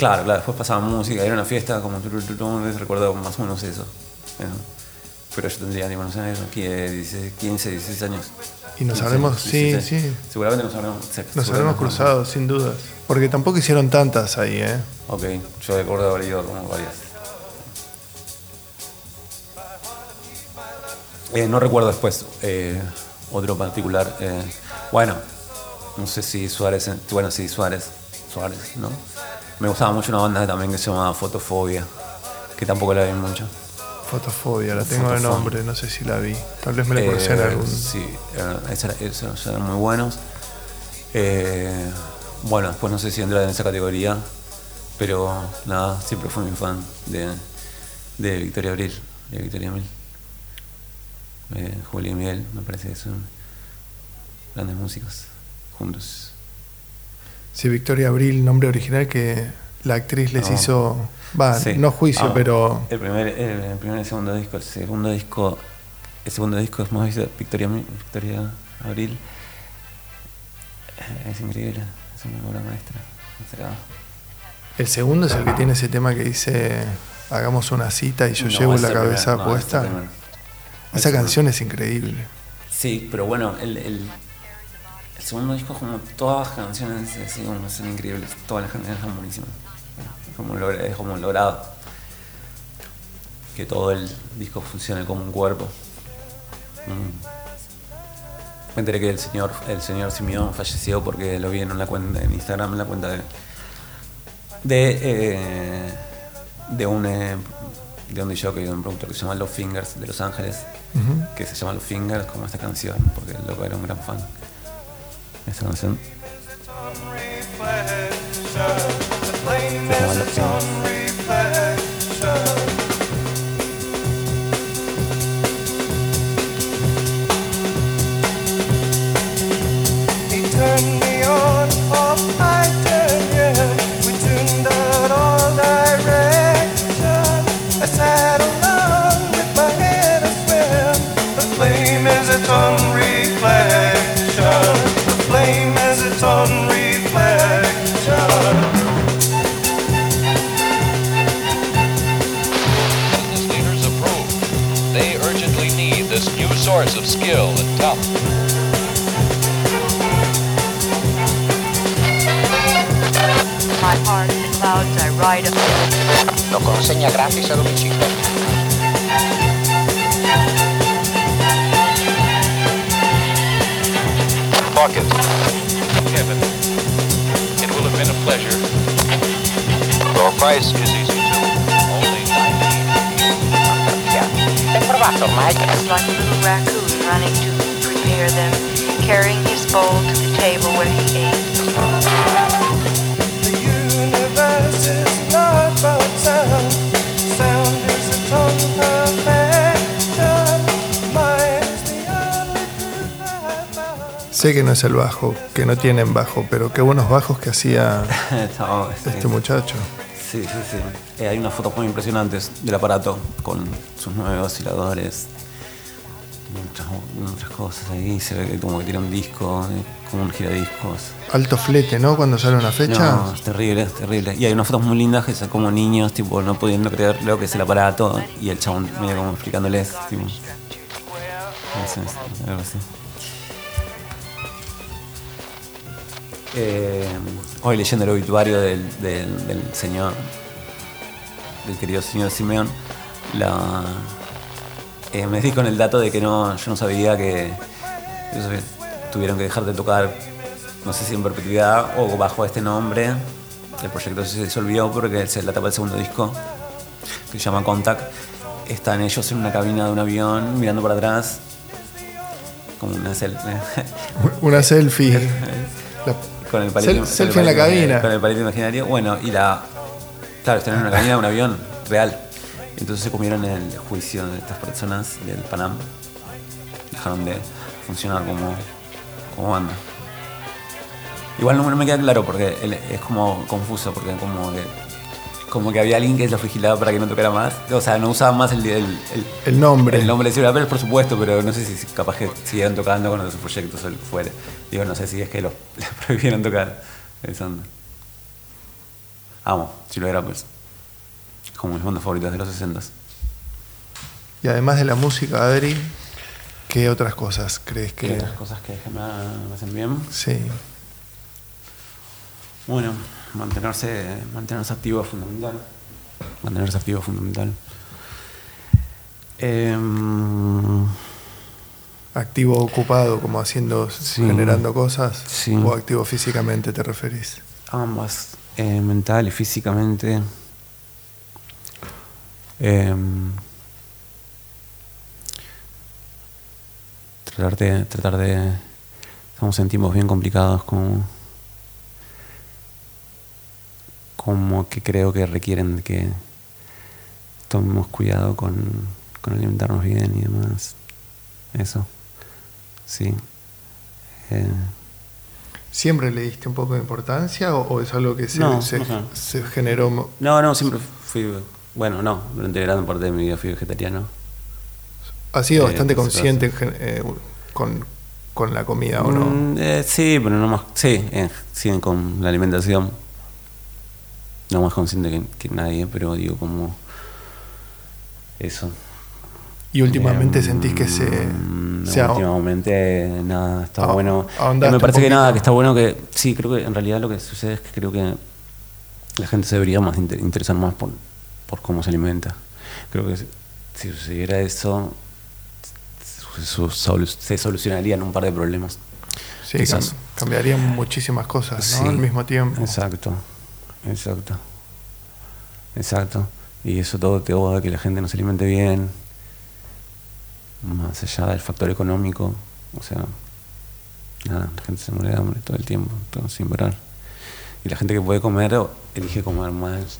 Claro, claro, después pasaba música, era una fiesta, como recuerdo más o menos eso. Pero yo tendría, tipo, no sé, aquí, eh, 16, 15, 16 años. Y nos 15, habremos- sí, 16. sí. Seguramente nos habremos, Nos habremos cruzado, sin dudas. Porque tampoco hicieron tantas ahí, ¿eh? Ok, yo recuerdo haber ido como varias. Eh, no recuerdo después eh, otro particular. eh, bueno, no sé si Suárez, bueno, sí, Suárez, Suárez, ¿no? Me gustaba mucho una banda también que se llamaba Fotofobia, que tampoco la vi mucho. Fotofobia, la tengo de nombre, no sé si la vi. Tal vez me la crucé en Eh, algún. Sí, esa- esos eran muy buenos. Eh, bueno, después no sé si entra en esa categoría, pero nada, siempre fui muy fan de, de Victoria Abril, de Victoria Mil. Eh, Julio y Miguel, me parece que son grandes músicos juntos. Sí, Victoria Abril, nombre original que la actriz les No. hizo. Va, Sí. no juicio, Ah, pero. El primer, el, el primer y el segundo disco. El segundo disco, el segundo disco es más Victoria, Victoria Abril. Es increíble, es una obra maestra. El segundo es el que tiene ese tema que dice. Hagamos una cita y yo No, llevo la cabeza primer, no, puesta. Esa canción es increíble. Sí, pero bueno, el, el, el segundo disco, como todas las canciones, así como son increíbles. Todas las canciones son buenísimas. Es como, es como logrado. que todo el disco funcione como un cuerpo. Mm. Me enteré que el señor, el señor Simeón falleció porque lo vi en una cuenta en Instagram, en la cuenta de de, eh, de un eh, de un DJ, de un productor que se llama Los Fingers de Los Ángeles, que se llama Los Fingers como esta canción, porque el loco era un gran fan. Esta canción. Clouds, I ride up. Lo consegna gratis a domicilio. Pocket. Kevin, it will have been a pleasure. Your price is easy too. Only 19 L'hai provato ormai? It's like a little raccoon running to prepare them, carrying his bowl to the table where he ate. Sé que no es el bajo, que no tienen bajo, pero qué buenos bajos que hacía este, este muchacho. Sí, sí, sí. Eh, hay unas fotos muy impresionantes del aparato con sus nueve osciladores. Cosas ahí. Se ve que como que tiene un disco, eh, como un giradiscos. Alto flete, ¿no? Cuando sale una fecha. No, es terrible, es terrible. Y hay unas fotos muy lindas que son como niños, tipo, no pudiendo creer lo que es el aparato. Y el chabón medio como explicándoles, tipo. Algo así. Eh, hoy leyendo el obituario del, del- del señor, del querido señor Simeón, la, eh, me di con el dato de que no, yo no sabía que tuvieron que dejar de tocar, no sé si en perpetuidad o bajo este nombre. El proyecto se disolvió porque es la etapa del segundo disco, que se llama Contact. Están ellos en una cabina de un avión mirando para atrás, como una sel- Una selfie. Con el palito, Sel- con el selfie en la cabina. Con el palito imaginario. Bueno, y la. Claro, están en una cabina de un avión real. Entonces se comieron el juicio de estas personas del Panam. Dejaron de funcionar como, como banda. Igual no, no me queda claro porque es como confuso, porque como que, como que había alguien que los vigilaba para que no tocara más. O sea, no usaban más el, el, el- El nombre. el nombre de Silver Apple, por supuesto, pero no sé si capaz que siguieron tocando con otros proyectos o el. Digo, no sé si es que los les prohibieron tocar. Pensando. Amo, Silver Apples. Como mis bandas favoritas de los 60 Y además de la música, Adri, ¿qué otras cosas crees ¿Qué que.? otras cosas que me, hacen bien? Sí. Bueno, mantenerse, mantenerse activo es fundamental. Mantenerse activo es fundamental. Em, Activo ocupado, como haciendo, Sí. generando cosas. Sí. O activo físicamente, ¿te referís? ambas, eh, mental y físicamente. Em, tratar de, tratar de, estamos en tiempos bien complicados como, como que creo que requieren que tomemos cuidado con, con alimentarnos bien y demás. Eso, sí. Eh, ¿Siempre le diste un poco de importancia o, o es algo que se, No, se, no se generó? No, no, siempre fui. Bueno, no, durante gran parte de mi vida fui vegetariano. ¿Has sido Eh, bastante consciente eh, con, con la comida o no? Mm, eh, sí, pero no más. Sí, eh, sí, con la alimentación. No más consciente que, que nadie, pero digo, como. Eso. Y últimamente Eh, sentís que se. mm, se ha- últimamente, nada, está Ah, bueno. me parece que nada, que está bueno que. Sí, creo que en realidad lo que sucede es que creo que la gente se debería más inter- interesar más por, por cómo se alimenta. Creo que si sucediera eso, se solucionarían un par de problemas. Sí, Quizás. cam- cambiarían muchísimas cosas, ¿no? Sí, Al mismo tiempo. Exacto, exacto. Exacto. Y eso todo te va a que la gente no se alimente bien, más allá del factor económico. O sea, nada, la gente se muere de hambre todo el tiempo, todo sin parar. Y la gente que puede comer elige comer más.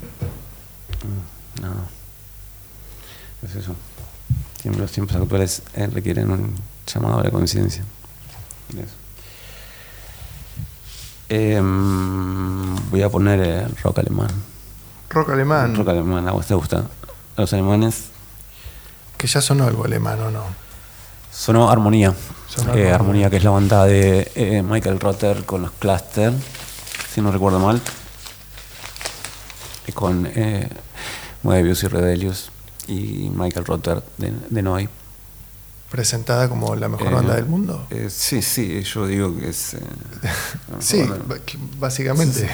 Nada. Es eso. Siempre los tiempos actuales eh, requieren un llamado a la conciencia. Em, voy a poner eh, rock alemán. Rock alemán, Rock alemán, ¿a vos te gusta? A los alemanes que ya sonó algo alemán, ¿o no? sonó Armonía. Sonó Eh, Armonía. Que es la banda de eh, Michael Rotter con los Cluster, si no recuerdo mal. Y con eh, Moebius y Rebellius y Michael Rotter de, de Noi. Presentada como la mejor Eh, banda del mundo. eh, sí, sí, yo digo que es. eh, sí, banda. básicamente.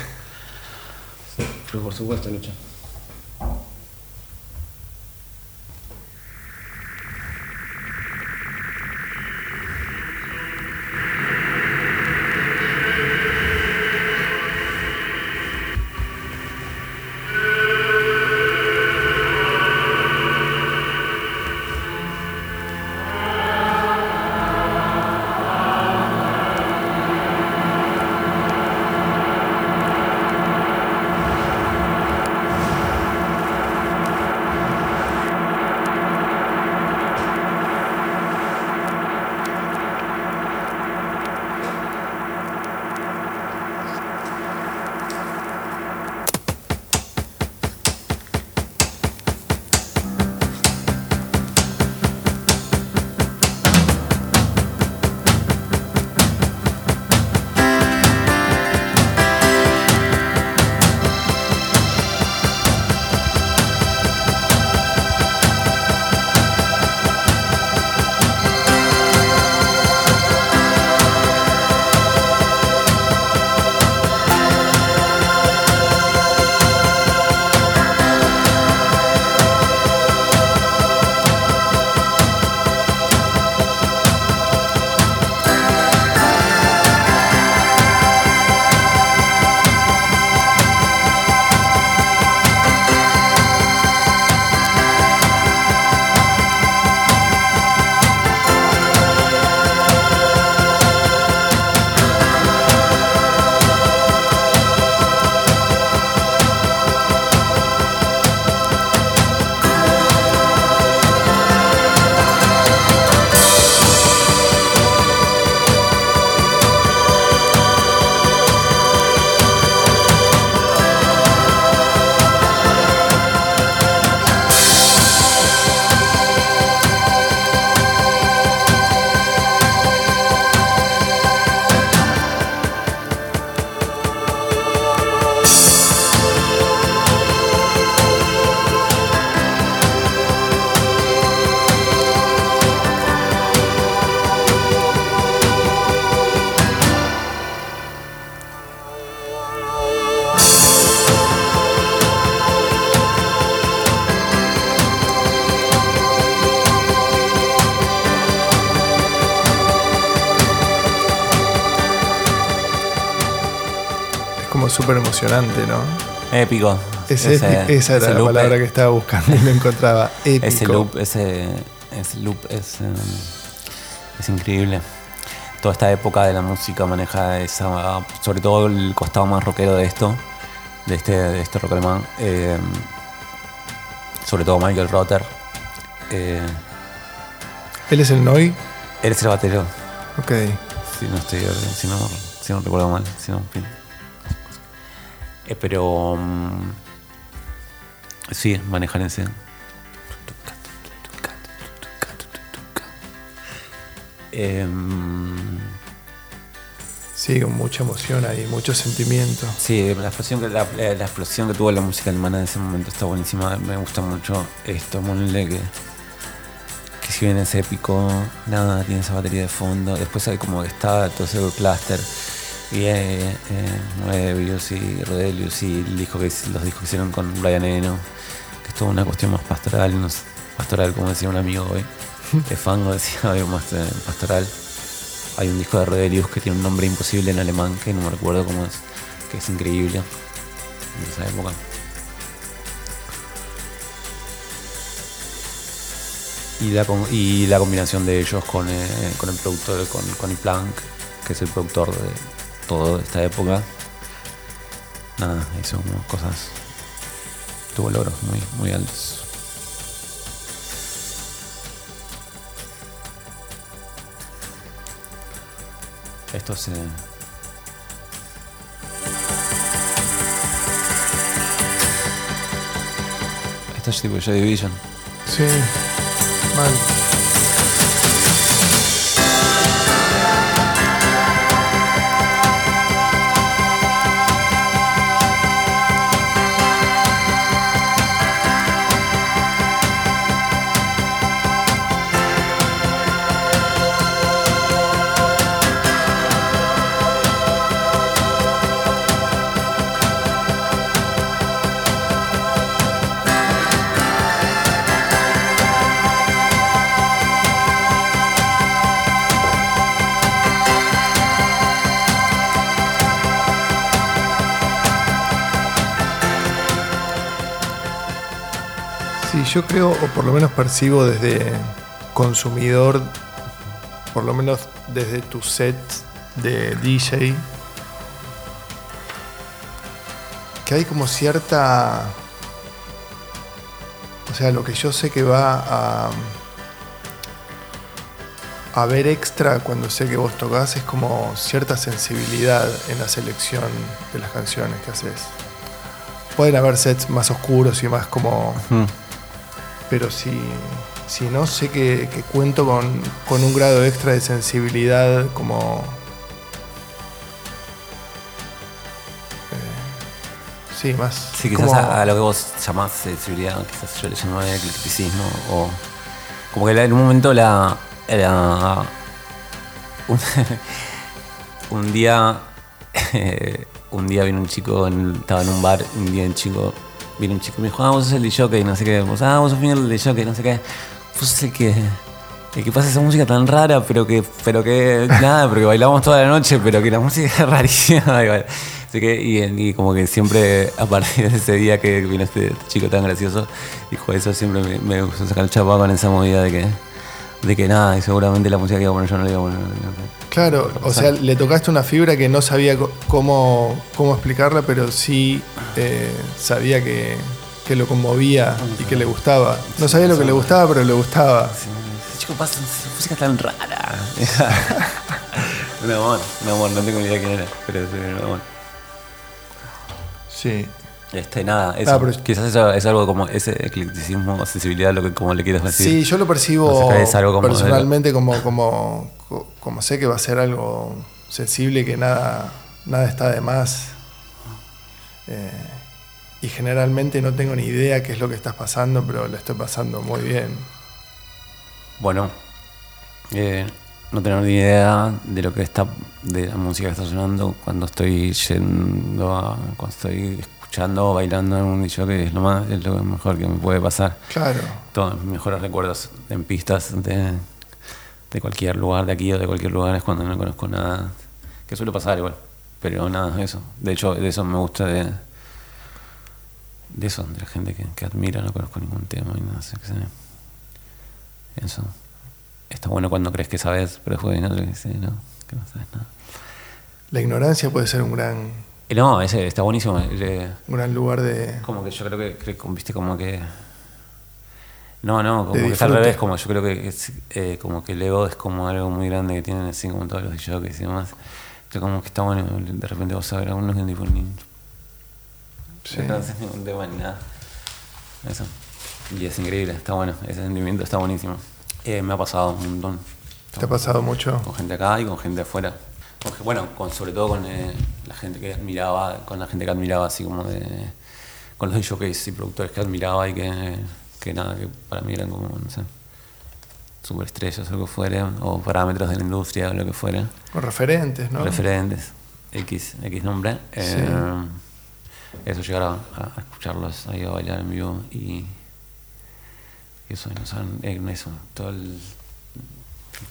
Pero por supuesto, Lucha. Súper emocionante, ¿no? Épico. Ese- esa era la loop, palabra eh, que estaba buscando y no encontraba. Épico. Ese loop, ese, ese loop es, eh, es increíble. Toda esta época de la música maneja esa, sobre todo el costado más rockero de esto, de este, de este rock alemán. eh, sobre todo Michael Rotter. Eh, Él es el Noi. él es el batero, Ok. si no estoy, si no, si no recuerdo mal, si no, pero mm, sí, manejan ese. Em, Sí, con mucha emoción ahí, mucho sentimiento. sí, la explosión, que, la, la explosión que tuvo la música alemana en ese momento está buenísima. Me gusta mucho esto, Monle, que, que si bien es épico, nada, tiene esa batería de fondo. Después hay como que está todo ese cluster. Y eh, eh, Moebius y Rodelius y el disco que, los discos que hicieron con Brian Eno, que es toda una cuestión más pastoral, no sé, Pastoral, como decía un amigo hoy. De Fango decía hoy más eh, Pastoral. Hay un disco de Rodelius que tiene un nombre imposible en alemán, que no me recuerdo cómo es, que es increíble en esa época. Y la, con- y la combinación de ellos con, eh, con el productor, con Connie Plank, que es el productor de toda esta época. Nada, hizo como cosas. Tuvo logros muy, muy altos. Esto se. Esto es tipo Joy Division. Sí, mal. Yo creo, o por lo menos percibo desde consumidor, por lo menos desde tu set de DJ, que hay como cierta... O sea, lo que yo sé que va a... A ver extra cuando sé que vos tocas es como cierta sensibilidad en la selección de las canciones que haces. Pueden haber sets más oscuros y más como pero si, si no sé que, que cuento con, con un grado extra de sensibilidad como... eh, sí, más... Sí, quizás como- a, a lo que vos llamás sensibilidad, quizás yo le llamaría eclecticismo, o como que en un momento la, la- un, un día eh, un día vino un chico, en- estaba en un bar, un día un chico, vino un chico y me dijo, ah, vos sos el DJ, no sé qué, vos, ah, vos sos el DJ, no sé qué, vos sos el que, que pasa esa música tan rara, pero que, pero que, nada, pero que bailamos toda la noche, pero que la música es rarísima. así que, y, como que siempre, a partir de ese día que vino este chico tan gracioso, dijo eso, siempre me, me gustó sacar el chapa con esa movida de que, de que nada, y seguramente la música que iba a poner yo no la iba a poner. Claro, o sea, le tocaste una fibra que no sabía cómo, cómo explicarla, pero sí eh, sabía que, que lo conmovía y que le gustaba. No sabía lo que le gustaba, pero le gustaba. Ese chico pasa música tan rara. un amor, un amor, no tengo ni idea quién era, pero es un amor. Sí. Este, nada, eso, Ah, pero- quizás eso es algo como ese eclecticismo, sensibilidad, lo que como le quieras decir. Sí, yo lo percibo No sé, es algo como de- personalmente como, como, co- como sé que va a ser algo sensible, que nada, nada está de más. Eh, y generalmente no tengo ni idea qué es lo que estás pasando, pero lo estoy pasando muy bien. Bueno, eh, no tengo ni idea de lo que está, de la música que está sonando cuando estoy yendo a, cuando estoy escuchando o bailando en un DJ que es lo más, es lo mejor que me puede pasar. Claro. Todos mis mejores recuerdos en pistas de, de cualquier lugar de aquí o de cualquier lugar es cuando no conozco nada. Que suele pasar igual. Pero nada, eso. De hecho, de eso me gusta de. De eso, de la gente que, que admira, no conozco ningún tema y nada, sé. Eso. Está bueno cuando crees que sabes, pero después no, no, que no sabes nada. La ignorancia puede ser un gran, no, ese está buenísimo. le- un gran lugar de... Como que yo creo que, que viste como que. No, no, como que está al revés, como yo creo que es, eh, como que el ego es como algo muy grande que tienen así como todos los DJs y demás. Yo como que está bueno, de repente vos sabés algunos que tipo ni. Sí. No haces ningún tema ni nada. Eso. Y es increíble, está bueno, ese sentimiento está buenísimo. Eh, me ha pasado un montón. ¿Te ha pasado mucho? Con gente acá y con gente afuera. Bueno, con, sobre todo con eh, la gente que admiraba, con la gente que admiraba así como de. con los jockeys y productores que admiraba y que, que nada, que para mí eran como, no sé, superestrellas o lo que fuera, o parámetros de la industria o lo que fuera, Con referentes, ¿no? referentes, X, X nombre. Eh, eso llegar a, a escucharlos ahí a bailar en vivo y. Y eso, y no saben, en eso, todo el...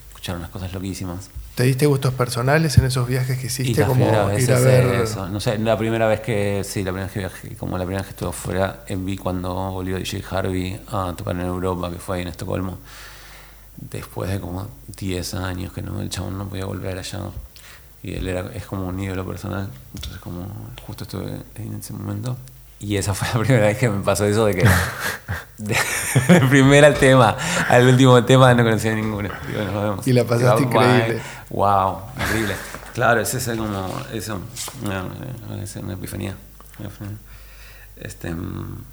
Escucharon unas cosas loquísimas. ¿Te diste gustos personales en esos viajes que hiciste? Como ir veces a ver. eso. No sé, la primera vez que, sí, la primera vez que viajé, como la primera vez que estuve afuera, eh, vi cuando volvió DJ Harvey a tocar en Europa, que fue ahí en Estocolmo. Después de como 10 años que no, el chabón no podía volver allá. Y él era, es como un ídolo personal. Entonces como justo estuve ahí en ese momento. Y esa fue la primera vez que me pasó eso de que de- del primer al tema al último tema no conocía ninguno. Digo, nos vemos. Y la pasaste increíble. Wow, increíble. Claro, es ese como eso, es una epifanía. una epifanía. Este, mm,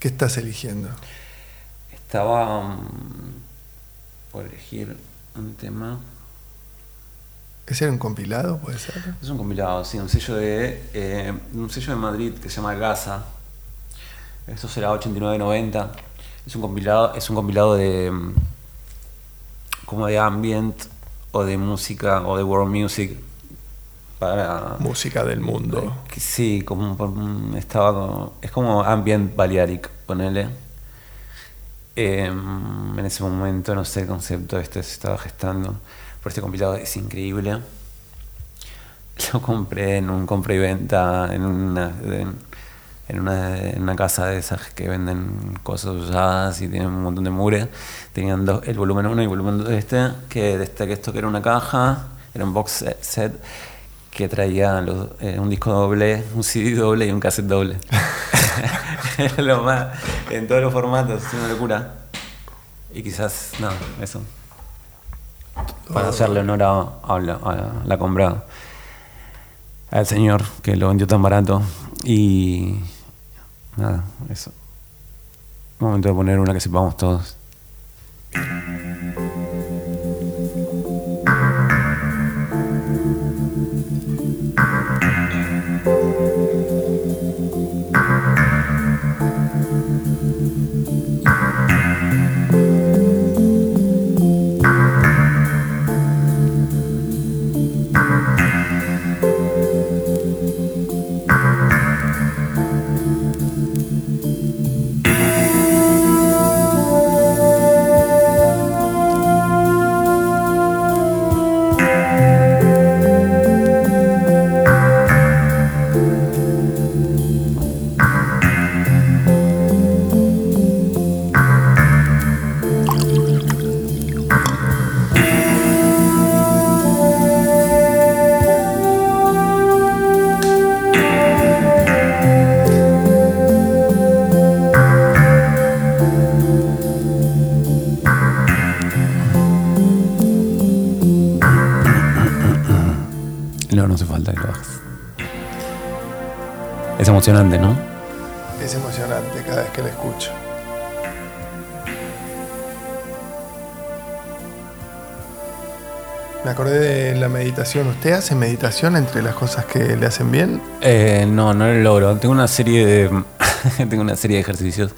¿Qué estás eligiendo? estaba mm, por elegir un tema. ¿Ese era un compilado, puede ser? Es un compilado, sí, un sello de eh, un sello de Madrid que se llama Gaza. Esto será 89-90. Es un compilado, es un compilado de mm, como de ambient o de música o de world music para Música del mundo. Que Sí, como estaba como- es como ambient Balearic, ponele. Em, en ese momento, no sé, el concepto este se estaba gestando. Por este compilado es increíble. Lo compré en un compra y venta en una, en, en una, en una casa de esas que venden cosas usadas y tienen un montón de mugre. Tenían dos- el volumen 1 y el volumen 2 de este, que de este que esto que era una caja, era un box set- set que traía los- eh, un disco doble, un CD doble y un cassette doble. Era lo más, en todos los formatos, es una locura. Y quizás, no, eso. Para hacerle honor a, a la, a la compra al señor que lo vendió tan barato. Y nada, eso. Momento de poner una que sepamos todos. Emocionante, ¿no? Es emocionante cada vez que la escucho. Me acordé de la meditación. ¿Usted hace meditación entre las cosas que le hacen bien? Eh, no, no lo logro. Tengo una serie de tengo una serie de ejercicios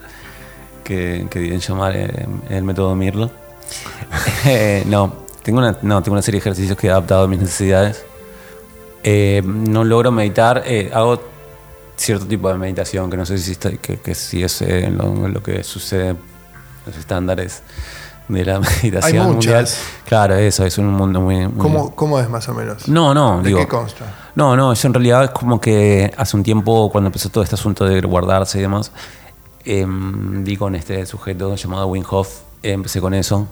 que, que deben llamar eh, el método Mirlo. Eh, no, tengo una, no, tengo una serie de ejercicios que he adaptado a mis necesidades. Eh, no logro meditar, hago cierto tipo de meditación que no sé si, está- que, que si es eh, lo, lo que sucede en los estándares de la meditación mundial. muchas. Claro, eso es un mundo muy, muy ¿Cómo, cómo es más o menos? no, no, ¿De digo. qué consta? No, no, eso en realidad es como que hace un tiempo, cuando empezó todo este asunto de guardarse y demás, em, di con este sujeto llamado Wim Hof, eh, empecé con eso.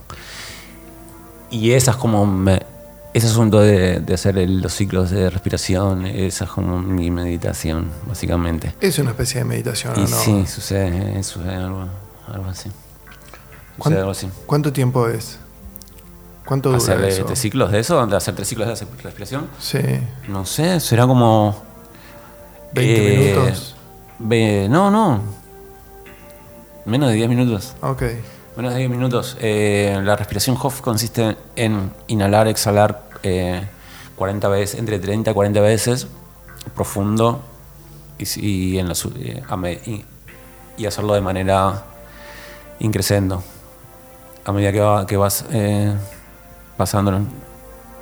Y esa es como. me- ese asunto de, de hacer el- los ciclos de respiración, esa es como mi meditación, básicamente. Es una especie de meditación, y ¿o no? sí, sucede, sucede algo, algo así. ¿Cuán- Sucede algo así. ¿Cuánto tiempo es? ¿Cuánto dura ¿Hacer eso? este, ciclos de eso? ¿De hacer tres ciclos de respiración? Sí, No sé, será como. 20 eh, minutos. ve- no, no. Menos de 10 minutos. Ok. Menos de 10 minutos. Eh, la respiración Hof consiste en inhalar, exhalar eh, 40 veces, entre 30 y 40 veces, profundo, y, si- y en la su- eh, y, y hacerlo de manera increscendo. A medida que, va- que vas eh, pasando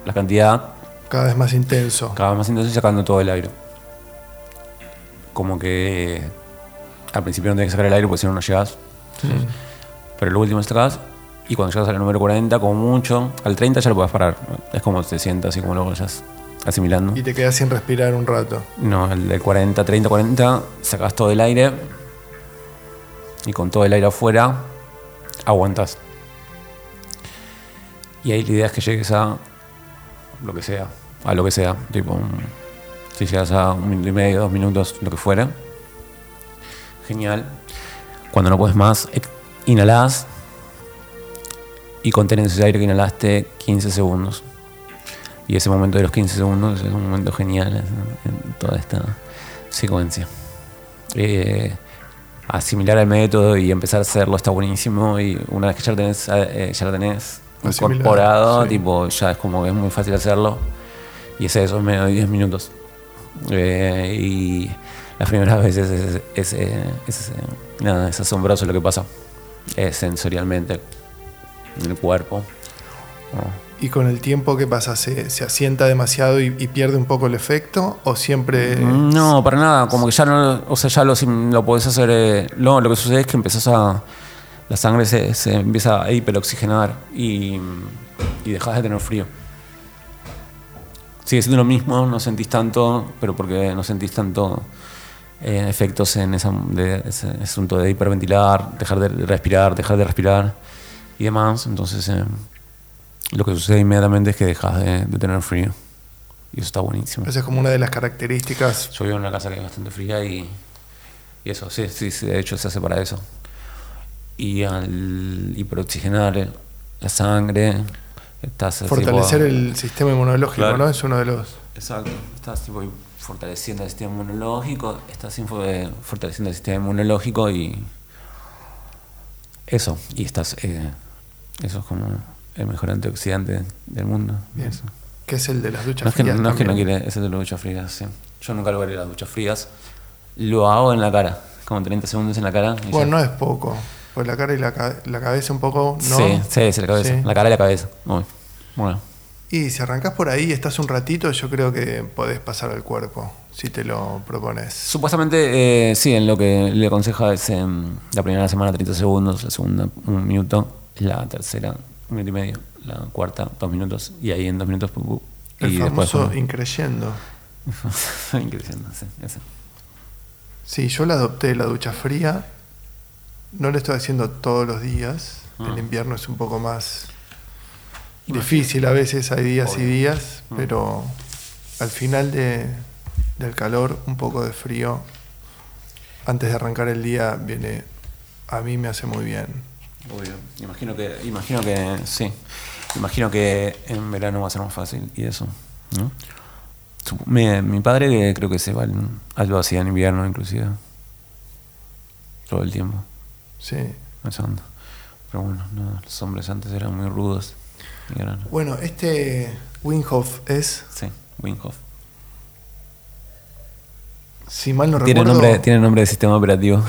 la cantidad, Cada vez más intenso. cada vez más intenso y sacando todo el aire. Como que al principio no tenés que sacar el aire porque si no no llegas. Entonces, Pero lo último sacás y cuando llegas al número 40, como mucho, al 30 ya lo puedes parar. Es como te sientas así como lo vayas asimilando. Y te quedas sin respirar un rato. No, el del 40, 30, 40, sacas todo el aire y con todo el aire afuera aguantas. Y ahí la idea es que llegues a lo que sea, a lo que sea, tipo, un- si llegas a un minuto y medio, dos minutos, lo que fuera. Genial. Cuando no puedes más, inhalás y contenés ese aire que inhalaste 15 segundos. Y ese momento de los 15 segundos es un momento genial en, en toda esta secuencia. Eh, asimilar el método y empezar a hacerlo está buenísimo. Y una vez que ya lo tenés, eh, ya lo tenés Asimilado, incorporado, sí. tipo, ya es como que es muy fácil hacerlo. Y es eso, menos de 10 minutos. Eh, y las primeras veces es, es, eh, es, nada, es asombroso lo que pasa eh, sensorialmente en el cuerpo. ¿no? ¿Y con el tiempo qué pasa? ¿Se, se asienta demasiado y, y pierde un poco el efecto? ¿O siempre.? No, para nada, como que ya no, o sea, ya lo, lo podés hacer. eh, no, lo que sucede es que empezás a. La sangre se, se empieza a hiperoxigenar y, y dejas de tener frío. Sigue siendo lo mismo, no sentís tanto, pero porque no sentís tanto eh, efectos en esa, de, ese asunto de hiperventilar, dejar de respirar, dejar de respirar y demás. Entonces, eh, lo que sucede inmediatamente es que dejas de, de tener frío. Y eso está buenísimo. Esa es como una de las características. Yo vivo en una casa que es bastante fría y, y eso, sí, sí, sí, de hecho se hace para eso. Y al hiperoxigenar la sangre, estás Fortalecer tipo- el sistema inmunológico, Claro. ¿no? Es uno de los. Exacto, estás tipo, fortaleciendo el sistema inmunológico, estás eh, fortaleciendo el sistema inmunológico y eso, y estás, eh, eso es como el mejor antioxidante del mundo. Bien. eso. que es el de las duchas No es, que, frías no es que no quiere, ese de las duchas frías, sí. Yo nunca lo haré las duchas frías. Lo hago en la cara, como 30 segundos en la cara. y Bueno, ya. no es poco. Pues la cara y la, la cabeza un poco, ¿no? Sí, sí, la cabeza. Sí. La cara y la cabeza. Uy, Bueno, Y si arrancás por ahí y estás un ratito, yo creo que podés pasar al cuerpo, si te lo propones. supuestamente, eh, sí, en lo que le aconseja es em, la primera semana 30 segundos, la segunda un minuto, la tercera un minuto y medio, la cuarta dos minutos y ahí en dos minutos pu, pu, El y después famoso uno. increyendo. Increciendo, sí, ese. Sí, yo la adopté, la ducha fría. No la estoy haciendo todos los días. Ah. El invierno es un poco más difícil a veces, hay días y días, Mm. pero al final de, del calor, un poco de frío, antes de arrancar el día, viene, a mí me hace muy bien. Obvio. Imagino que, imagino que sí. Imagino que en verano va a ser más fácil y eso. ¿no? Mi, mi padre que creo que se va algo hacía en invierno inclusive. Todo el tiempo. Sí. esa onda. Pero bueno, no, los hombres antes eran muy rudos. Bueno, este Winghoff es, Sí, Winghoff. si mal no Tiene recuerdo, nombre, tiene nombre de sistema operativo.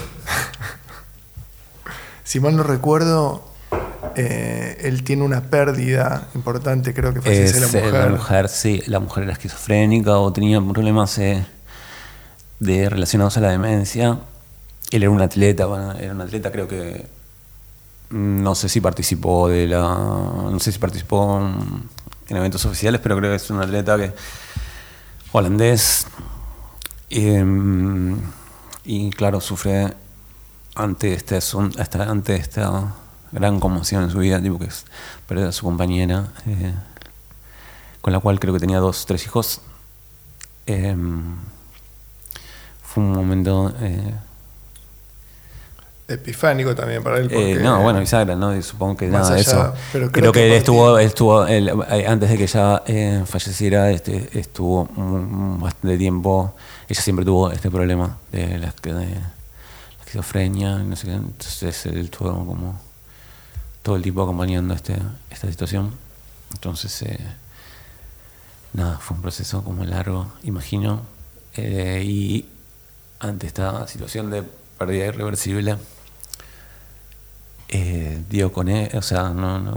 si mal no recuerdo, eh, él tiene una pérdida importante, creo que fallece Es, la mujer. la mujer, sí, la mujer era esquizofrénica o tenía problemas eh, de relacionados a la demencia. Él era un atleta, bueno, era un atleta, creo que no sé si participó de la, no sé si participó en, en eventos oficiales, pero creo que es un atleta que holandés em, y claro sufre ante este ante esta gran conmoción en su vida, tipo que es perder a su compañera, eh, con la cual creo que tenía dos, tres hijos. Em, fue un momento eh, Epifánico también para él. eh, Porque, no, bueno, bisagra, ¿no? Supongo que nada de allá, eso. pero creo, creo que, que estuvo, estuvo él, eh, antes de que ella eh, falleciera, este, estuvo bastante tiempo. Ella siempre tuvo este problema de la, de la esquizofrenia, no sé qué. Entonces él estuvo como todo el tiempo acompañando este, esta situación. Entonces, eh, nada, fue un proceso como largo, imagino. Y ante esta situación de pérdida irreversible, eh, dio con él, o sea, no, no,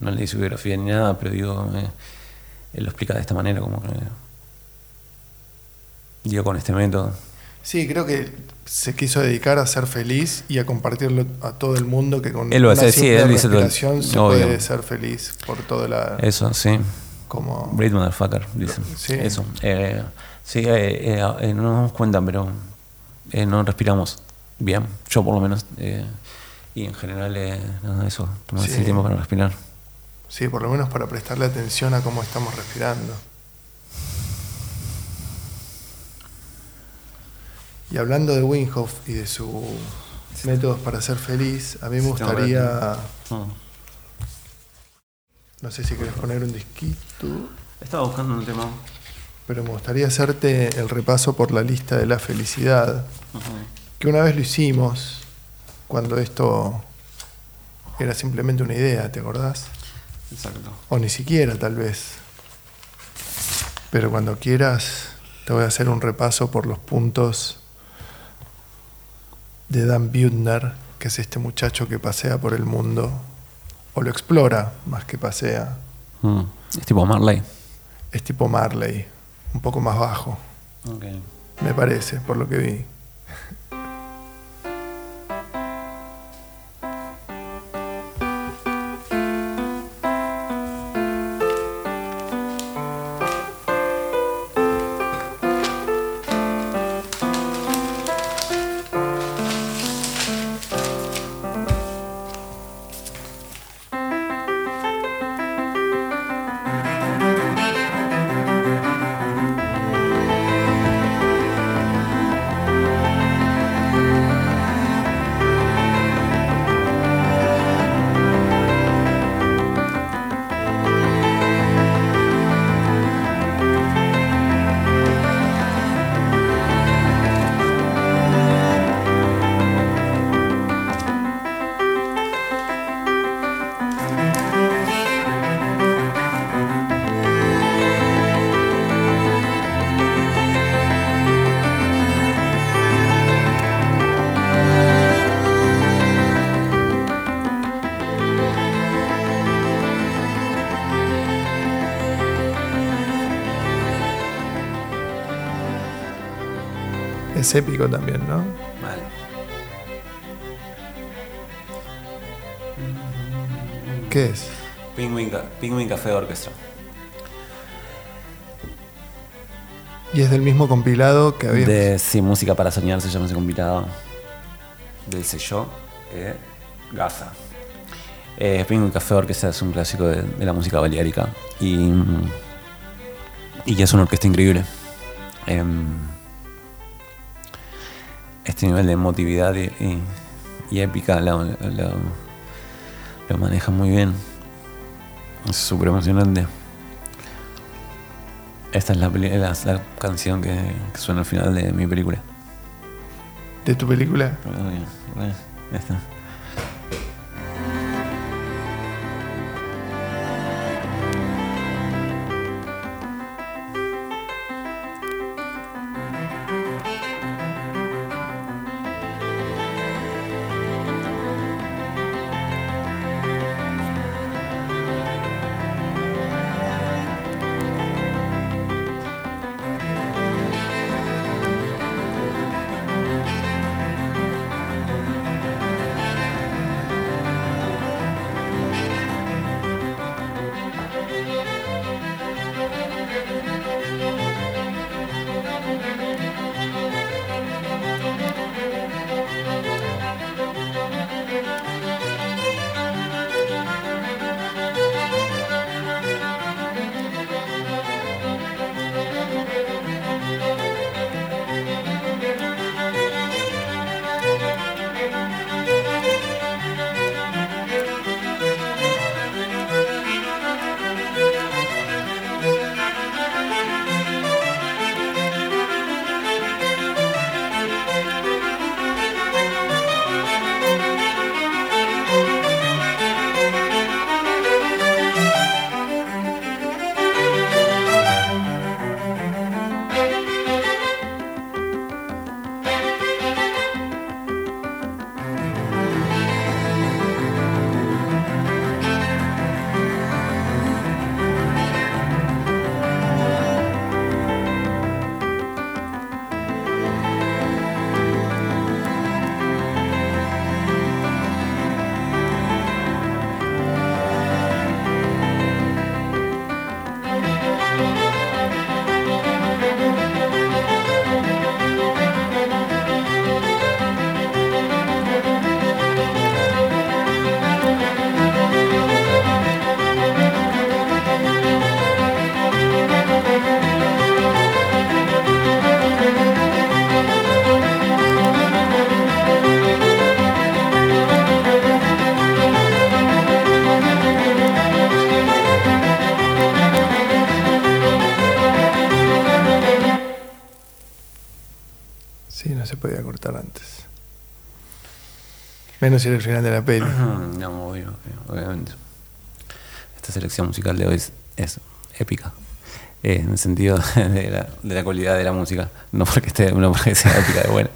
no le hice biografía ni nada, pero digo, eh, él lo explica de esta manera, como que dio con este método. Sí, creo que se quiso dedicar a ser feliz y a compartirlo a todo el mundo que con Él lo una hace, sí, él dice todo se obvio. puede ser feliz por toda la Eso, sí. como Great motherfucker, dicen. Sí. Eso. Eh, sí, eh, eh, eh, no nos damos cuenta, pero eh, no respiramos bien. Yo, por lo menos. Y en general, eh, nada, eso. Tomarse Sí. el tiempo para respirar. sí, por lo menos para prestarle atención a cómo estamos respirando. Y hablando de Winghoff y de sus métodos para ser feliz, a mí me gustaría, Mm. no sé si querés poner un disquito, Estaba buscando un tema. pero me gustaría hacerte el repaso por la lista de la felicidad, que una vez lo hicimos cuando esto era simplemente una idea, ¿te acordás? Exacto. O ni siquiera, tal vez. Pero cuando quieras, te voy a hacer un repaso por los puntos de Dan Buettner, que es este muchacho que pasea por el mundo, o lo explora más que pasea. Mm. Es tipo Marley. Es tipo Marley, un poco más bajo, Ok. me parece, por lo que vi. Épico también, ¿no? Vale. ¿Qué es? Penguin, Penguin Café Orchestra. Y es del mismo compilado que había. De sí, música para soñar se llama ese compilado. Del sello eh, Gaza. Eh, Penguin Café Orchestra es un clásico de, de la música baleárica. Y, y es una orquesta increíble. Em, este nivel de emotividad y, y- y épica lo, lo- lo maneja muy bien. Es súper emocionante. Esta es la, la- la canción que, que suena al final de mi película. de tu película. Bueno, está. Menos era el final de la peli. No, obvio, obviamente. Esta selección musical de hoy es, es épica. Eh, en el sentido de la, de la calidad de la música. No porque, esté, no porque sea épica de buena.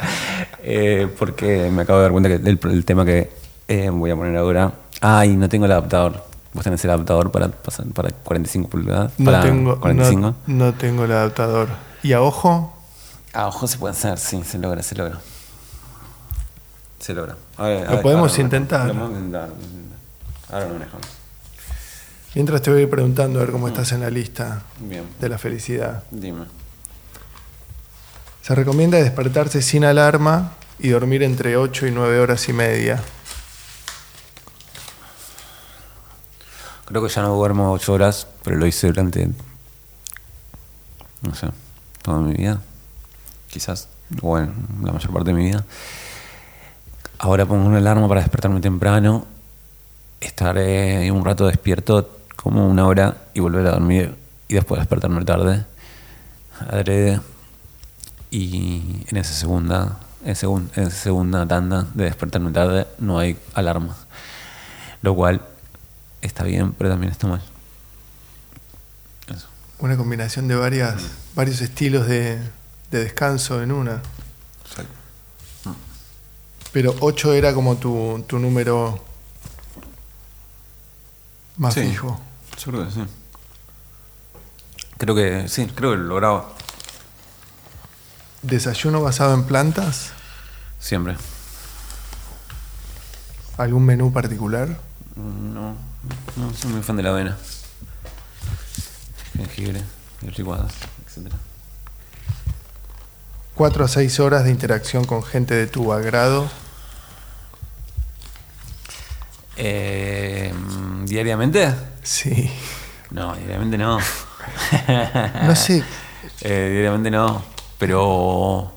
Eh, porque me acabo de dar cuenta que el, el tema que eh, voy a poner ahora. Ay, no tengo el adaptador. ¿Vos tenés el adaptador para, para 45 pulgadas? No para tengo, 45. no, no tengo el adaptador. ¿Y a ojo? A ojo se puede hacer, sí, se logra, se logra. Se logra. A ver, a Lo ver, podemos ahora intentar. Lo podemos intentar. Ahora lo manejo. Mientras te voy a ir preguntando a ver cómo estás en la lista Bien, de la felicidad. dime. Se recomienda despertarse sin alarma y dormir entre 8 y 9 horas y media. Creo que ya no duermo 8 horas, pero lo hice durante. No sé, toda mi vida. Quizás, bueno, la mayor parte de mi vida. Ahora pongo una alarma para despertarme temprano, estaré un rato despierto, como una hora, y volver a dormir, y después despertarme tarde, adrede. Y en esa segunda, en, segun- en esa segunda tanda de despertarme tarde no hay alarma. Lo cual está bien, pero también está mal. Eso. Una combinación de varias, varios estilos de, de descanso en una. Pero 8 era como tu, tu número más Sí. fijo. Yo creo que sí. Creo que sí, creo que lo lograba ¿Desayuno basado en plantas? siempre. ¿Algún menú particular? No, no soy muy fan de la avena. Jengibre, licuadas, etc. 4 a 6 horas de interacción con gente de tu agrado. Eh, ¿Diariamente? Sí. No, diariamente no. No sé. Eh, diariamente no, pero.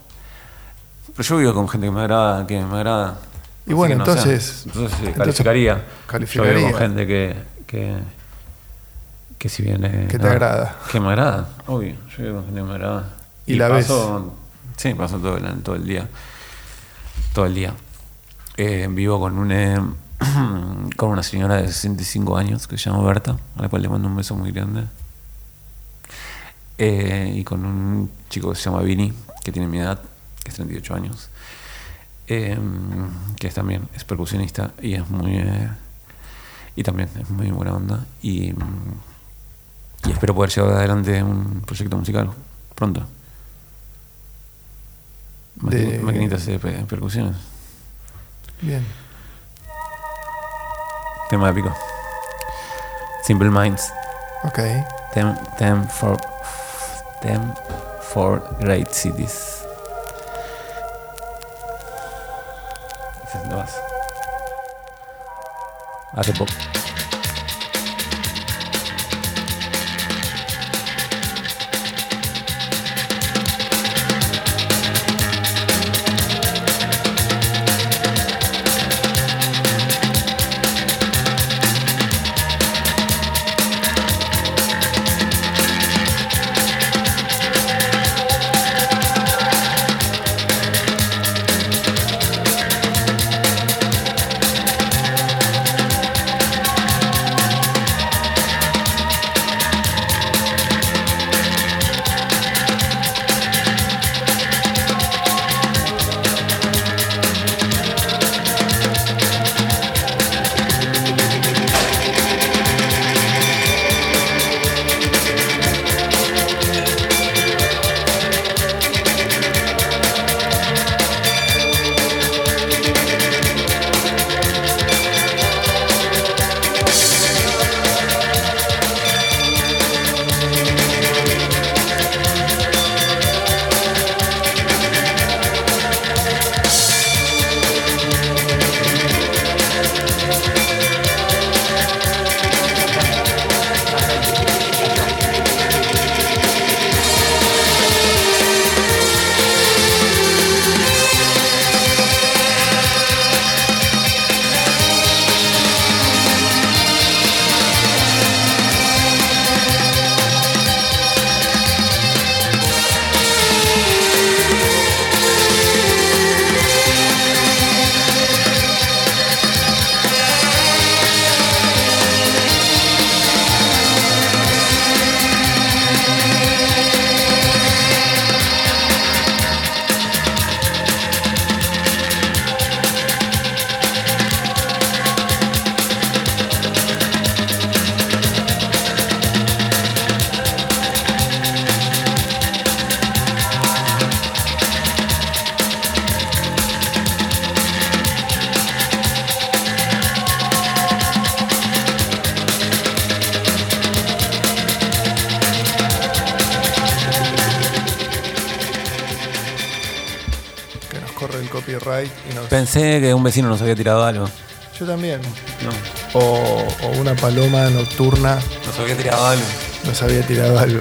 Pero yo vivo con gente que me agrada, que me agrada. Y Así bueno, no sé. entonces- entonces, sí, entonces calificaría. Yo calificaría. vivo con gente que. que, que si bien. eh, Que te no, agrada. Que me agrada, obvio. Yo vivo con gente que me agrada. Y la ves. paso, Sí, paso todo el, todo el día. Todo el día. Eh, vivo con un. con una señora de 65 años que se llama Berta, a la cual le mando un beso muy grande. Eh, y con un chico que se llama Vini, que tiene mi edad, que es 38 años, eh, que es también es percusionista y es muy. eh, y también es muy buena onda. Y, y espero poder llevar adelante un proyecto musical pronto. De- Maquinitas de pe- percusiones. Bien. Tema épico. Simple Minds. Ok. Them, them for them for great cities. Lo más. Hace poco. Pensé que un vecino nos había tirado algo. Yo también. No, O, o una paloma nocturna nos había tirado algo. nos había tirado algo.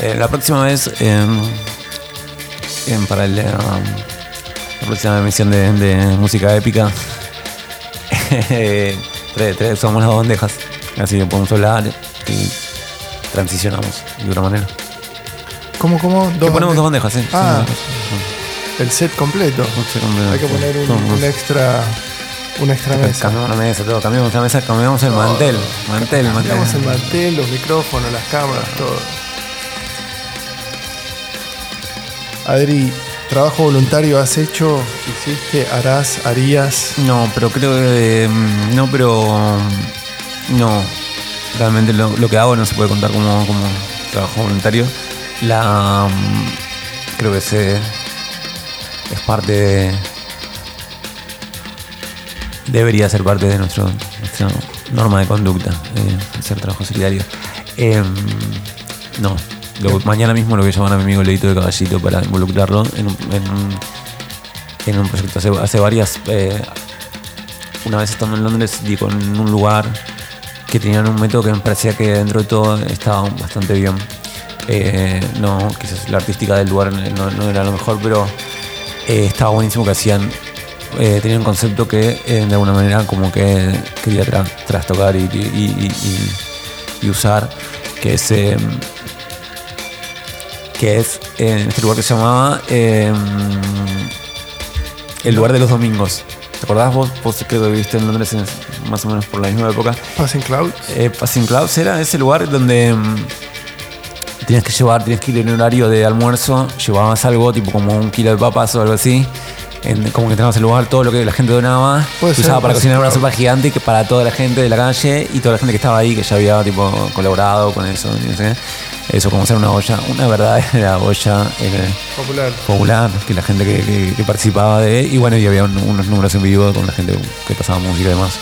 Eh, la próxima vez, em, em, para el, em, la próxima emisión de, de música épica, tre- tre- somos las dos bandejas. Así que podemos hablar y transicionamos de una manera. ¿Cómo, cómo? Que ponemos dos bandejas, sí. Ah. Sí, El set completo. Hay que poner un, extra una extra mesa. Cambiamos la mesa, todo. Cambiamos la mesa, cambiamos el mantel. Mantel, mantel. Cambiamos el mantel, los micrófonos, las cámaras, todo. Adri, ¿trabajo voluntario has hecho? ¿Hiciste? ¿Harás? ¿Harías? No, pero creo que. mm, No, pero. No. Realmente lo, lo que hago no se puede contar como, como trabajo voluntario. La. mm, Creo que se. Es parte de. Debería ser parte de nuestro, nuestra norma de conducta, eh, hacer trabajo solidario. Em, no. Lo- mañana mismo lo voy a llamar a mi amigo Leito de Caballito para involucrarlo en un, en un, en un proyecto. Hace, hace varias. eh, una vez estando en Londres di con un lugar que tenían un método que me parecía que dentro de todo estaba bastante bien. Eh, no, quizás la artística del lugar no, no era lo mejor, pero eh, estaba buenísimo que hacían. eh, tenían un concepto que eh, de alguna manera como que quería tra- trastocar y, y- y- y- y usar, que es eh, que es en este lugar que se llamaba eh, el lugar de los domingos. ¿Te acordás vos? Vos creo que viviste en Londres en- más o menos por la misma época. ¿Passing Clouds? Eh, Passing Clouds era ese lugar donde tenías que llevar, tenías que ir en horario de almuerzo, llevabas algo tipo como un kilo de papas o algo así. En- como que teníamos el lugar, todo lo que la gente donaba, Puede se ser, usaba para cocinar ser. una sopa gigante que para toda la gente de la calle y toda la gente que estaba ahí, que ya había tipo colaborado con eso, no sé. Eso, como hacer una olla, una verdadera olla eh, Popular. popular, que la gente que, que- que participaba de, y bueno, y había un- unos números en vivo con la gente que pasaba música y demás.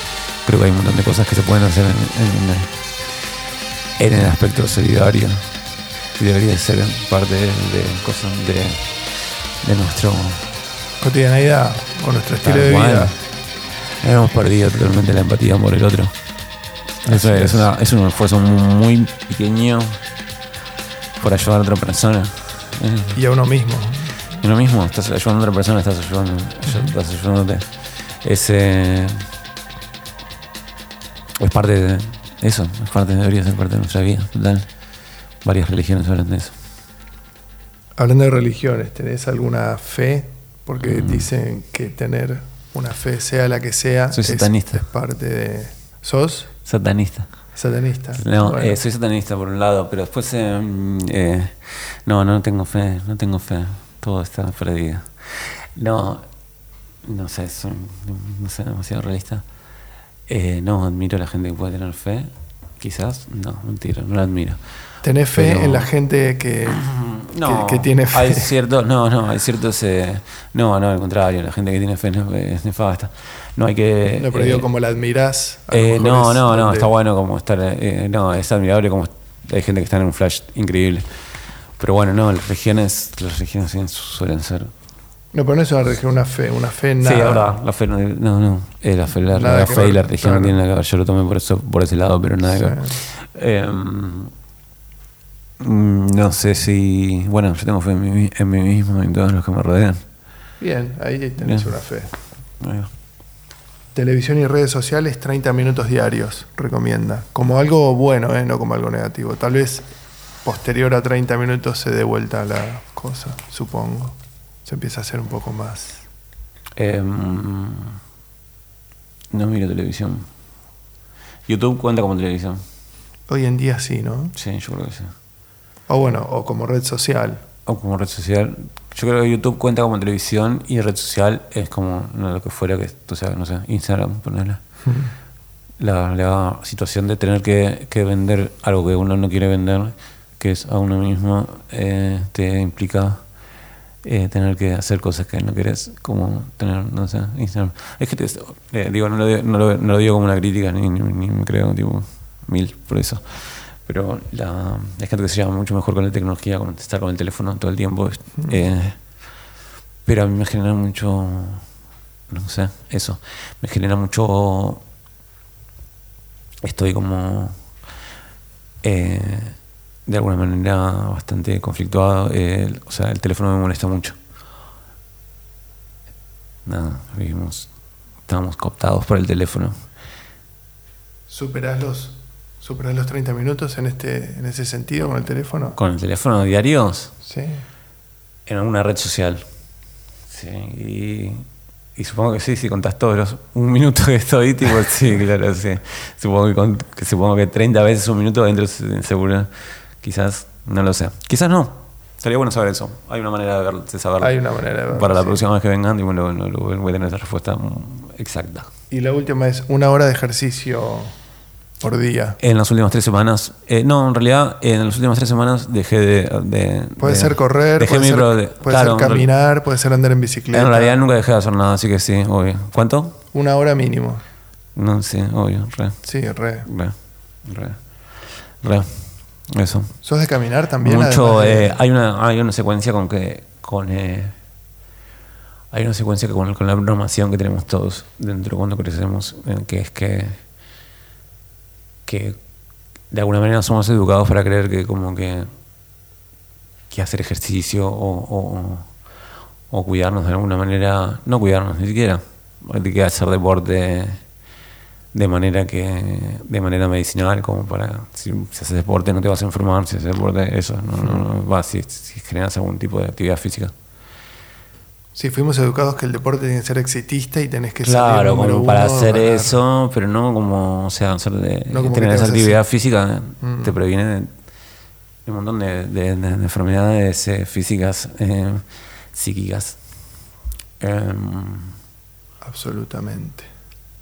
Creo que hay un montón de cosas que se pueden hacer en, en- en el aspecto solidario y debería ser parte de, de cosas de, de nuestro Cotidianeidad, con nuestro estilo Tal de cual. vida. Hemos perdido totalmente la empatía por el otro. Eso es, una- es un esfuerzo muy pequeño por ayudar a otra persona. Y a uno mismo. y lo mismo, estás ayudando a otra persona, estás ayudando, estás ayudándote. Es, eh, es parte de eso, es parte, debería ser parte de nuestra vida, total. Varias religiones hablan de eso. Hablando de religiones, ¿tenés alguna fe? Porque dicen que tener una fe, sea la que sea, Soy es- satanista. Es, parte de. ¿Sos? Satanista. Satanista. No, Bueno, eh, soy satanista por un lado, pero después eh, mm, eh, no, no tengo fe, no tengo fe, todo está perdido. No, no sé, soy, no sé, demasiado realista. Eh, no, admiro a la gente que puede tener fe, quizás, no, mentira, no la admiro. ¿Tenés fe pero- en la gente que, No, que, que tiene fe? Hay cierto, no, no, hay ciertos, eh, no, no, al contrario, la gente que tiene fe no, es nefasta. No hay que... No, pero digo, eh, como la admirás. eh, no, no, no, está bueno como estar. eh, no, es admirable como hay gente que está en un flash increíble. Pero bueno, no, las regiones, las regiones suelen ser. No, pero no es una religión, una fe. Una fe en Sí, nada. ahora, la fe no, no, no, eh, la fe, la, Nada la fe y la religión no claro. tienen nada que ver. Yo lo tomé por eso, por ese lado, pero nada que ver. Eh, no sé si. Bueno, yo tengo fe en mí, en mí mismo y en todos los que me rodean. Bien, ahí tenés Bien. una fe. Televisión y redes sociales, 30 minutos diarios, recomienda. Como algo bueno, ¿eh? no como algo negativo. Tal vez posterior a 30 minutos se dé vuelta la cosa, supongo. Se empieza a hacer un poco más. Eh, mm, no miro televisión. YouTube cuenta como televisión. Hoy en día sí, ¿no? Sí, yo creo que sí. O bueno, o como red social. O como red social. Yo creo que YouTube cuenta como televisión y red social es como no, lo que fuera que, o sea, no sé, Instagram, ponerle. La, la situación de tener que, que vender algo que uno no quiere vender, que es a uno mismo, eh, te implica eh, tener que hacer cosas que no querés, como tener, no sé, Instagram. Es que te, eh, digo, no lo, digo- no, lo, no lo digo como una crítica, ni, ni, ni me creo tipo mil por eso. Pero la, hay gente que se llama mucho mejor con la tecnología, con estar con el teléfono todo el tiempo. Eh, pero a mí me genera mucho, no sé, eso. Me genera mucho, estoy como, eh, de alguna manera, bastante conflictuado. eh, o sea, el teléfono me molesta mucho. Nada, vivimos, estamos cooptados por el teléfono. ¿Superás los, superás los 30 minutos en, este, en ese sentido con el teléfono? Con el teléfono diarios, Sí. en alguna red social. Sí, y, y supongo que sí, si contás todos los un minuto que estoy, tipo, sí, claro, sí. Supongo que, con- que supongo que 30 veces un minuto dentro seguro. Quizás, no lo sé. Quizás no. Sería bueno saber eso. Hay una manera de, ver- de saberlo. Hay una manera de verlo, Para la sí. próxima vez que vengan, y bueno, voy a tener esa respuesta mm, exacta. Y la última es una hora de ejercicio por día. En las últimas tres semanas, eh, no, en realidad, en las últimas tres semanas dejé de. de- Puede de- ser correr, dejé puede, mi ser, pro- de- puede claro, ser caminar, puede ser andar en bicicleta. En realidad nunca dejé de hacer nada, así que sí, obvio. ¿Cuánto? Una hora mínimo. No, sí, obvio, re, Sí, re. re, re, re. Eso. ¿Sos de caminar también? Mucho, eh, hay una hay una secuencia con que con eh, hay una secuencia que con, con la programación que tenemos todos dentro cuando crecemos, eh, que es que que de alguna manera somos educados para creer que como que que hacer ejercicio o, o, cuidarnos de alguna manera, no cuidarnos ni siquiera, de que hacer deporte de manera que de manera medicinal como para si, haces deporte no te vas a enfermar si haces deporte eso no, no, no va si, si generas algún tipo de actividad física Sí, fuimos educados que el deporte tiene que ser exitista y tenés que ser claro como para uno, hacer ganar. eso pero no como o sea hacer de, No como tener te esa actividad física Mm. te previene de, un montón de, de- de- de enfermedades eh, físicas eh, psíquicas Em, Absolutamente.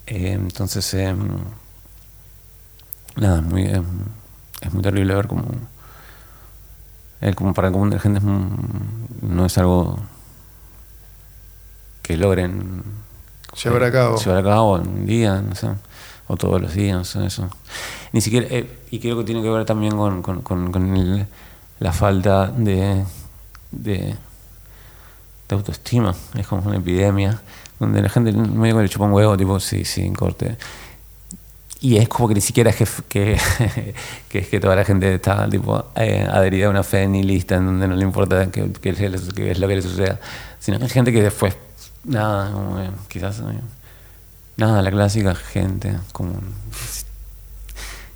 Eh, entonces, eh, nada, es muy, eh, es muy terrible ver cómo, el, como para el común de la gente es no es algo que logren Llevar a cabo. llevar a cabo un día, no sé, o todos los días, o eso. Ni siquiera, eh, y creo que tiene que ver también con, con, con- con el- la falta de, de, de autoestima. Es como una epidemia donde la gente medio que le chupa un huevo, tipo, sí, sí, corte. Y es como que ni siquiera es que, que, que es que toda la gente está tipo eh, adherida a una fe nihilista en donde no le importa qué qué es lo que le suceda, sino que hay gente que después, nada, como que quizás, eh, nada, la clásica gente, como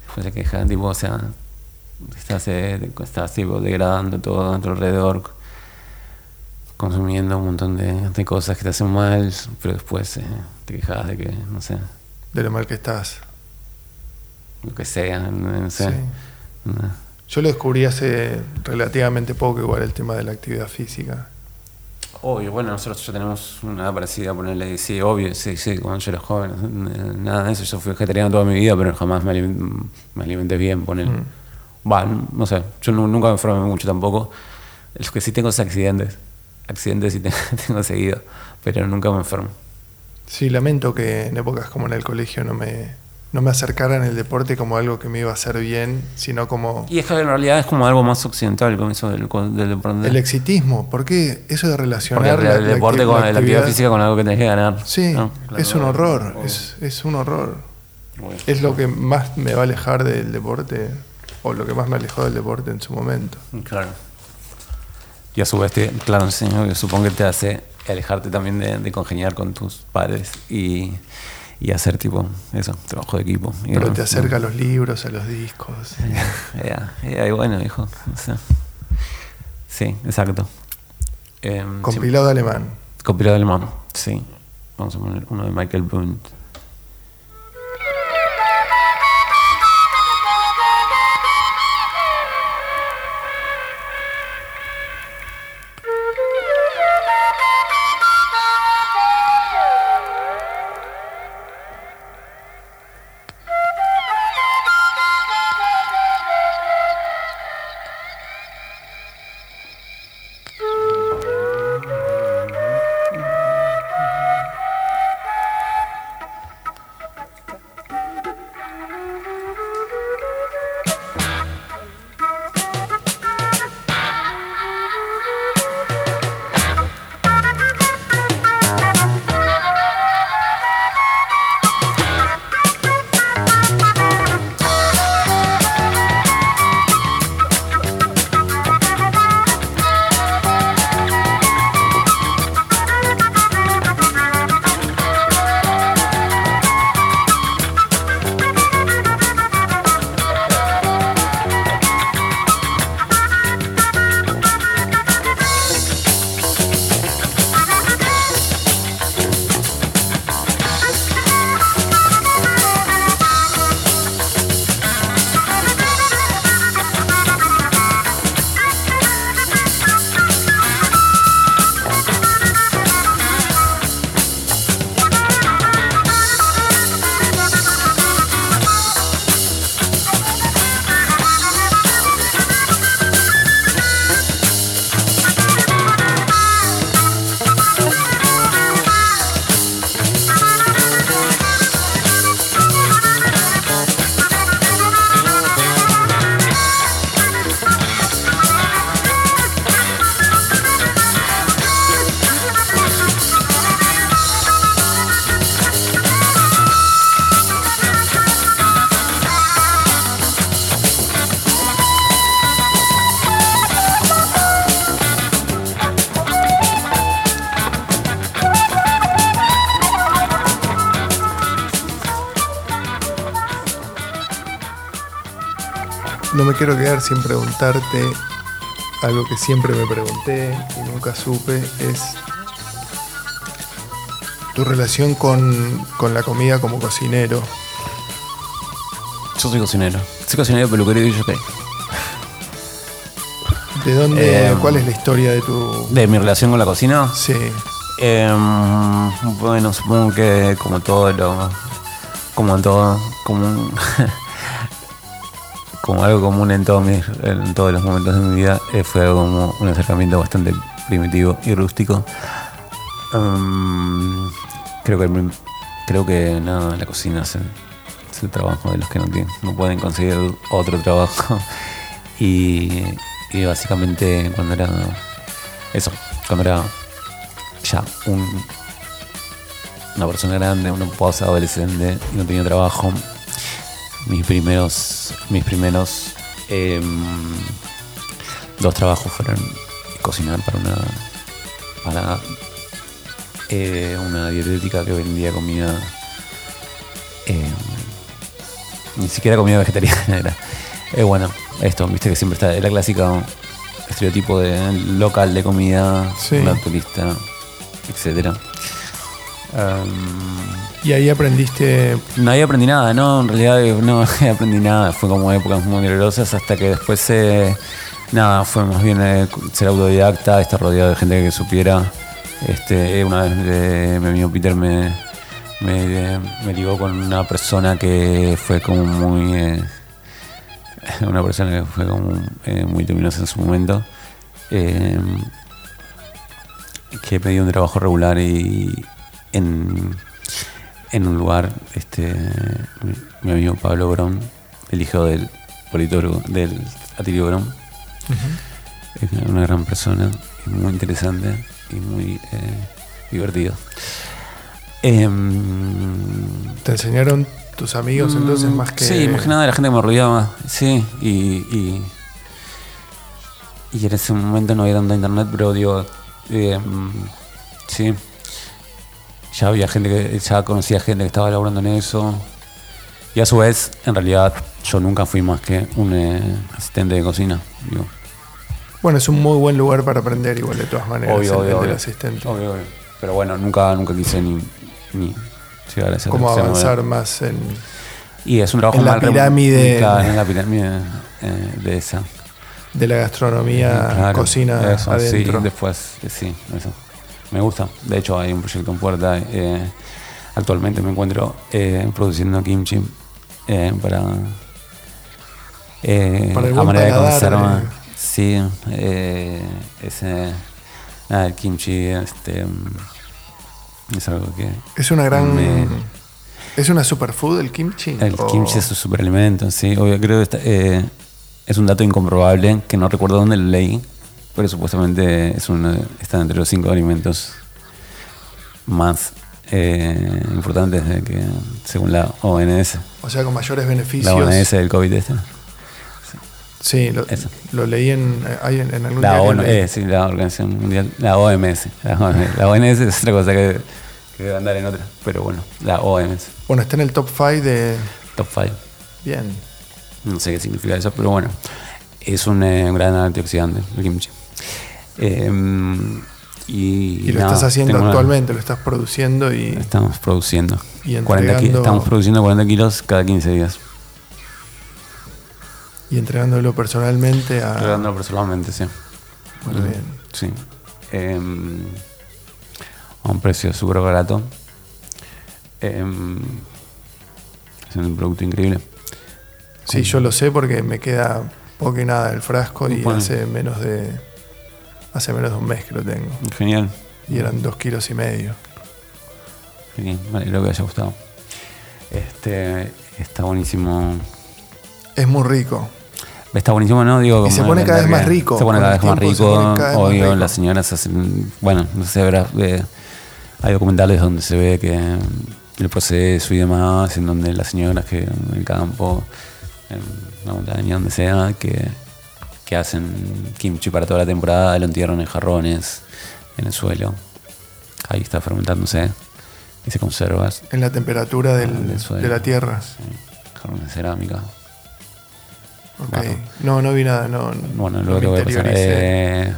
después se queja, tipo, o sea, estás, eh, estás tipo, degradando todo a tu alrededor, consumiendo un montón de, de cosas que te hacen mal, pero después eh, te quejas de que, no sé, De lo mal que estás. lo que sea, no, no sé. Sí. No. Yo lo descubrí hace relativamente poco, igual el tema de la actividad física. Obvio, bueno, nosotros ya tenemos una parecida, ponerle, sí, obvio, sí, sí, cuando yo era joven, nada de eso, yo fui vegetariano toda mi vida, pero jamás me, alim- me alimenté bien, poner. Mm. Va, no sé, yo nu- nunca me enfermé mucho tampoco. Lo que sí tengo es accidentes, accidentes sí tengo, tengo seguido, pero nunca me enfermo. Sí, lamento que en épocas como en el colegio no me, no me acercaran el deporte como algo que me iba a hacer bien, sino como Y es que en realidad es como algo más occidental con eso del, del deporte. el exitismo. ¿Por qué eso de Porque relacionar el, la- el la deporte con la actividad física con algo que tenés que ganar. Sí, ¿no? es un horror, es, es un horror. Es lo que más me va a alejar del deporte, o lo que más me alejó del deporte en su momento. Claro. Y a su vez, te- claro, sí, supongo que te hace alejarte también de, de congeniar con tus padres y, y hacer tipo eso, trabajo de equipo. Pero te acerca a los libros, a los discos. Ya, ya, y bueno, hijo. o sea, sí, exacto. Em, Compilado alemán. compilado alemán, sí. Vamos a poner uno de Michael Bundt. Quiero quedar sin preguntarte algo que siempre me pregunté y nunca supe, es tu relación con, con la comida como cocinero. Yo soy cocinero. Soy cocinero, peluquero y jockey. ¿De dónde, Eh, cuál es la historia de tu... De mi relación con la cocina. Sí, Em, bueno, supongo que como todo lo. Como en todo. Como un- como algo común en todos, mis, en todos los momentos de mi vida, eh, fue algo como un acercamiento bastante primitivo y rústico. Em, creo que creo que nada, la cocina es el, trabajo de los que no no pueden conseguir otro trabajo. Y, básicamente cuando era eso, cuando era ya un- una persona grande, una posa adolescente y no tenía trabajo. Mis primeros, mis primeros em, dos trabajos fueron cocinar para una para eh, una dietética que vendía comida em, ni siquiera comida vegetariana era. Eh, bueno, esto, viste que siempre está, la clásica estereotipo de local de comida, Sí. naturalista, etcétera. Y ahí aprendiste... no ahí aprendí nada, no, en realidad eh, no aprendí nada, fue como épocas muy dolorosas hasta que después, eh, nada, fue más bien eh, ser autodidacta, estar rodeado de gente que supiera. Este, una vez mi amigo Peter me, me, me ligó con una persona que fue como muy... una persona que fue como muy luminosa en su momento. que dio un trabajo regular y en, en un lugar, este mi, mi amigo Pablo Brón, el hijo del politólogo, del Atilio Brón, es una gran persona, muy interesante y muy eh, divertido. Em, ¿Te enseñaron tus amigos entonces Mm, más que... Sí, más que nada la gente que me rodeaba. Sí, y, y, y en ese momento no había tanta internet, pero digo, eh, mm, sí. Ya había gente que, ya conocía gente que estaba laburando en eso. Y a su vez, en realidad, yo nunca fui más que un eh, asistente de cocina. Digo. Bueno, es un muy buen lugar para aprender igual de todas maneras, Obvio, obvio, asistente. Obvio, obvio. Pero bueno, nunca, nunca quise ni, ni llegar a esa Cómo avanzar más en... Y es un trabajo En la pirámide. Claro, en la pirámide eh, de esa. de la gastronomía, Claro, cocina eso, adentro. Sí, después, eh, sí, eso. Me gusta. De hecho, hay un proyecto en puerta. eh, actualmente me encuentro eh, produciendo kimchi eh, para. eh, Para el a manera de conserva. eh. Sí, ese. Nada, el kimchi este, mm, es algo que. Es una gran... Me- ¿Es una superfood el kimchi? El ¿O- kimchi es un superalimento, sí. Obvio, creo que está- eh, es un dato incomprobable que no recuerdo dónde lo leí, pero supuestamente es uno, está entre los cinco alimentos más eh, importantes de que, según la ONS. O sea, con mayores beneficios. La ONS del COVID este. Sí, lo, leí en, hay en, en algún La. ONU, eh, sí, la Organización Mundial, la OMS. La, OMS. La ONS es otra cosa que, que debe andar en otra, pero bueno, la OMS, Bueno, está en el top 5 de... top 5. Bien. No sé qué significa eso, pero bueno, es un eh, gran antioxidante, el kimchi. Eh, y, Y lo nada, estás haciendo una- actualmente, lo estás produciendo y... Estamos produciendo. Y 40 ki- entregando- estamos produciendo 40 kilos cada 15 días. y entregándolo personalmente a... Regándolo personalmente, sí. Muy bien. Sí. Eh, a un precio súper barato. Eh, es un producto increíble. Sí, yo lo sé porque me queda poco y nada el frasco y Bueno. hace menos de... Hace menos de un mes que lo tengo. Genial. Y eran dos kilos y medio. Genial. Alegro que haya gustado. Este, está buenísimo. Es muy rico. Está buenísimo, ¿no? Digo, Y se pone cada vez más rico. Se pone cada vez más rico. Obvio, las señoras hacen. Bueno, no sé, verás, eh, hay documentales donde se ve que el proceso y demás, en donde las señoras que en el campo, en la montaña, donde sea, que, que hacen kimchi para toda la temporada, lo entierran en jarrones, en el suelo. Ahí está fermentándose y se conserva. En la temperatura del- Ah, del suelo. de la tierra. Sí, jarrones de cerámica. Ok. Barro. No, no vi nada, no. Bueno, no luego me te voy a pasar. Eh,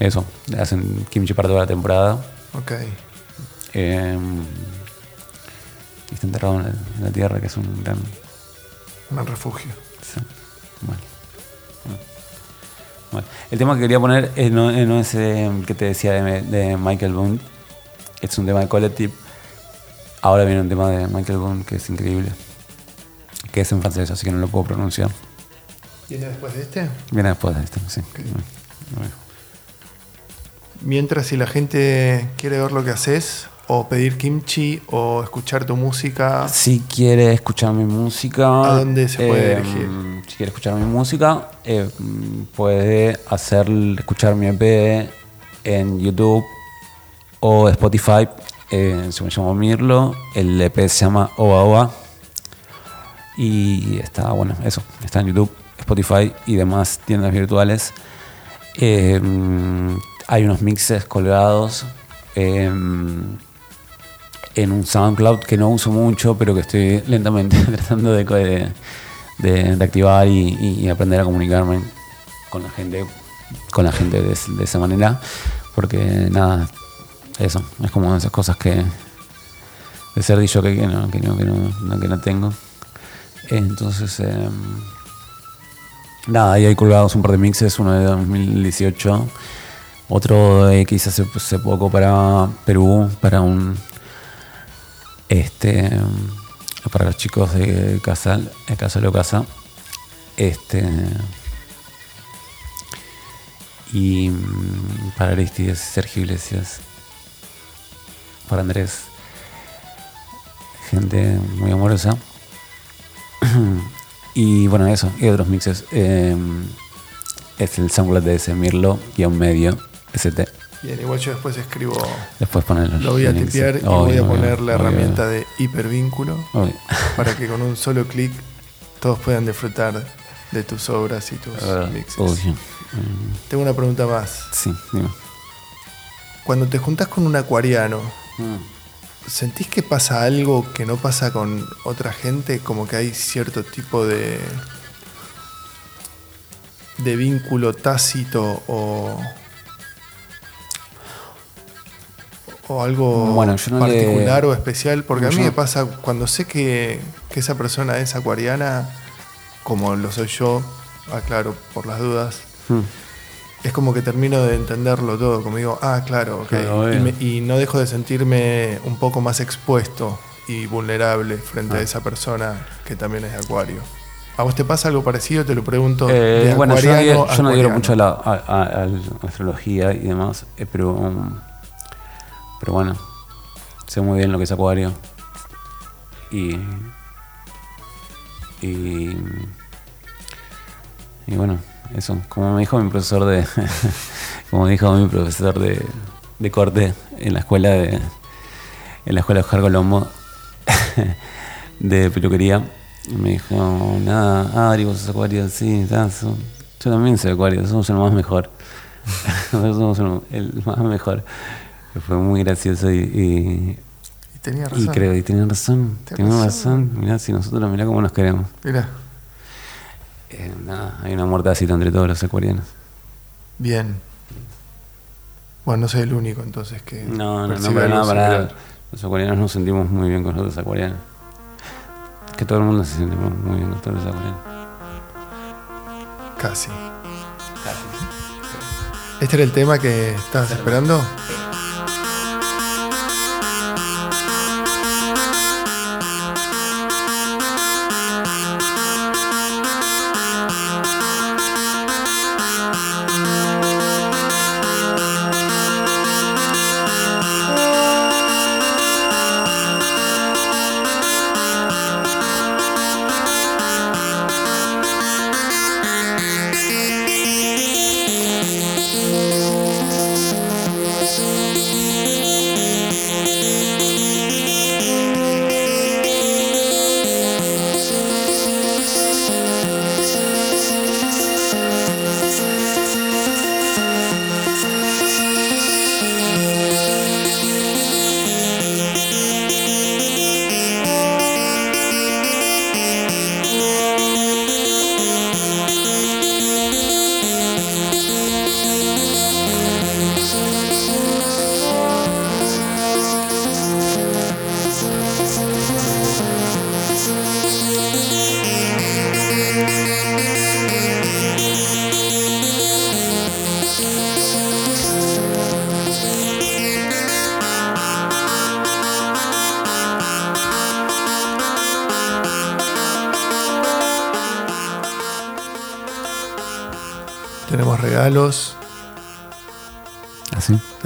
eso, hacen kimchi para toda la temporada. Ok. Eh, y está enterrado en la, en la tierra, que es un gran. Un refugio. sí, bueno. Bueno. El tema que quería poner es, no, no es el que te decía de, de Michael Boone, es un tema de Collective. Ahora viene un tema de Michael Boone que es increíble, que es en francés, así que no lo puedo pronunciar. ¿Viene después de este? Viene después de esto, sí. Mientras si la gente quiere ver lo que haces, o pedir kimchi, o escuchar tu música, Si quiere escuchar mi música. ¿A dónde se puede eh, dirigir? Si quiere escuchar mi música, eh, puede hacer escuchar mi EP en YouTube o Spotify. Eh, se me llama Mirlo. El EP se llama Oa Oa. Y está, bueno, eso. Está en YouTube, Spotify y demás tiendas virtuales. Eh, hay unos mixes colgados. eh, en un SoundCloud que no uso mucho, pero que estoy lentamente tratando de- de- de activar y, y aprender a comunicarme con la gente, con la gente de, es- de esa manera, porque nada, eso, es como esas cosas que de ser dicho que, no, que no, que no, que no tengo. Entonces, em, nada, ahí hay colgados un par de mixes, uno de 2018, otro eh, que hace, hace poco para Perú, para un este para los chicos de Casa, de Casa Lo Casa. Este y mm, para Aristides, Sergio Iglesias, para Andrés, gente muy amorosa. y bueno, eso, y otros mixes. Eh, es el SoundCloud de ese Mirlo, guion medio, ST. bien, igual yo después escribo, Después ponerlo. lo voy a tipear y voy a poner la herramienta de hipervínculo para que con un solo clic todos puedan disfrutar de tus obras y tus mixes. Obvio. Tengo una pregunta más. Sí, dime. Cuando te juntas con un acuariano, ¿sentís que pasa algo que no pasa con otra gente? Como que hay cierto tipo de. de vínculo tácito o. o algo Bueno, le- particular o especial. Porque a mí me pasa cuando sé que, que esa persona es acuariana, como lo soy yo, aclaro por las dudas. Hmm. Es como que termino de entenderlo todo, como digo, ah, claro, ok. Claro, y, obvio. me- y no dejo de sentirme un poco más expuesto y vulnerable frente a Ah. esa persona que también es de acuario. ¿A vos te pasa algo parecido? Te lo pregunto. Eh, de bueno, yo no, yo no adhiero mucho a la, a- a- a la astrología y demás, eh, pero, um, pero bueno, sé muy bien lo que es acuario. Y, y, y bueno, eso, como me dijo mi profesor de, como dijo mi profesor de, de corte en la escuela de, en la escuela de Oscar Colombo, de peluquería, me dijo, nada, Adri, vos sos acuario, sí, estás, yo también soy acuario, somos el más mejor. Somos el más mejor. Fue muy gracioso y, y, Y tenía y razón. creo que tienen razón. Tienen razón. razón. Mirá, si nosotros, mirá cómo nos queremos. Mirá, Eh, nada, hay un amor tácito entre todos los acuarianos. bien. Bueno, no soy el único entonces que. No, no, no, para nada, para nada. Los acuarianos nos sentimos muy bien con los acuarianos. Que todo el mundo se siente muy bien con todos los acuarianos. Casi. ¿Este era el tema que estabas esperando?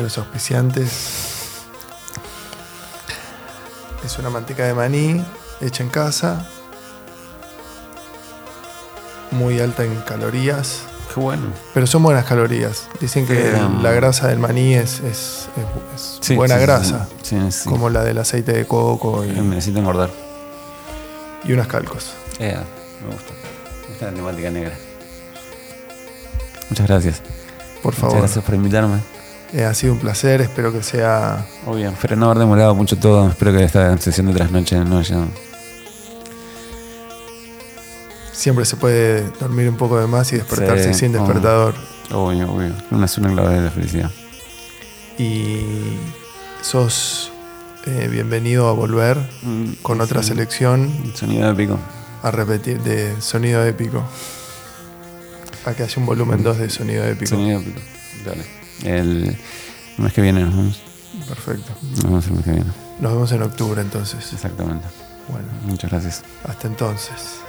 Los auspiciantes. Es una manteca de maní hecha en casa. Muy alta en calorías. Qué bueno. Pero son buenas calorías. Dicen que la grasa del maní es, es- es- es Sí, buena sí, grasa. Sí. Como la del aceite de coco Eh, y, Necesito engordar. y unas calcos. Eh, me gusta. Me gusta la temática negra. Muchas gracias. Por Muchas favor. gracias por invitarme. Eh, ha sido un placer. Espero que sea. Obvio, espero no haber demorado mucho todo. Espero que esta sesión de trasnoche no haya. Siempre se puede dormir un poco de más y despertarse Sí, sin despertador. Obvio, obvio. Una es una clave de la felicidad. Y sos eh, bienvenido a volver con otra Sí. selección Sonido épico. a repetir de sonido épico. A que haya un volumen 2 de sonido épico. Sonido épico. Dale. El mes que viene nos vemos. Perfecto. Nos vemos el mes que viene. Nos vemos en octubre entonces. Exactamente. Bueno, Muchas gracias. hasta entonces.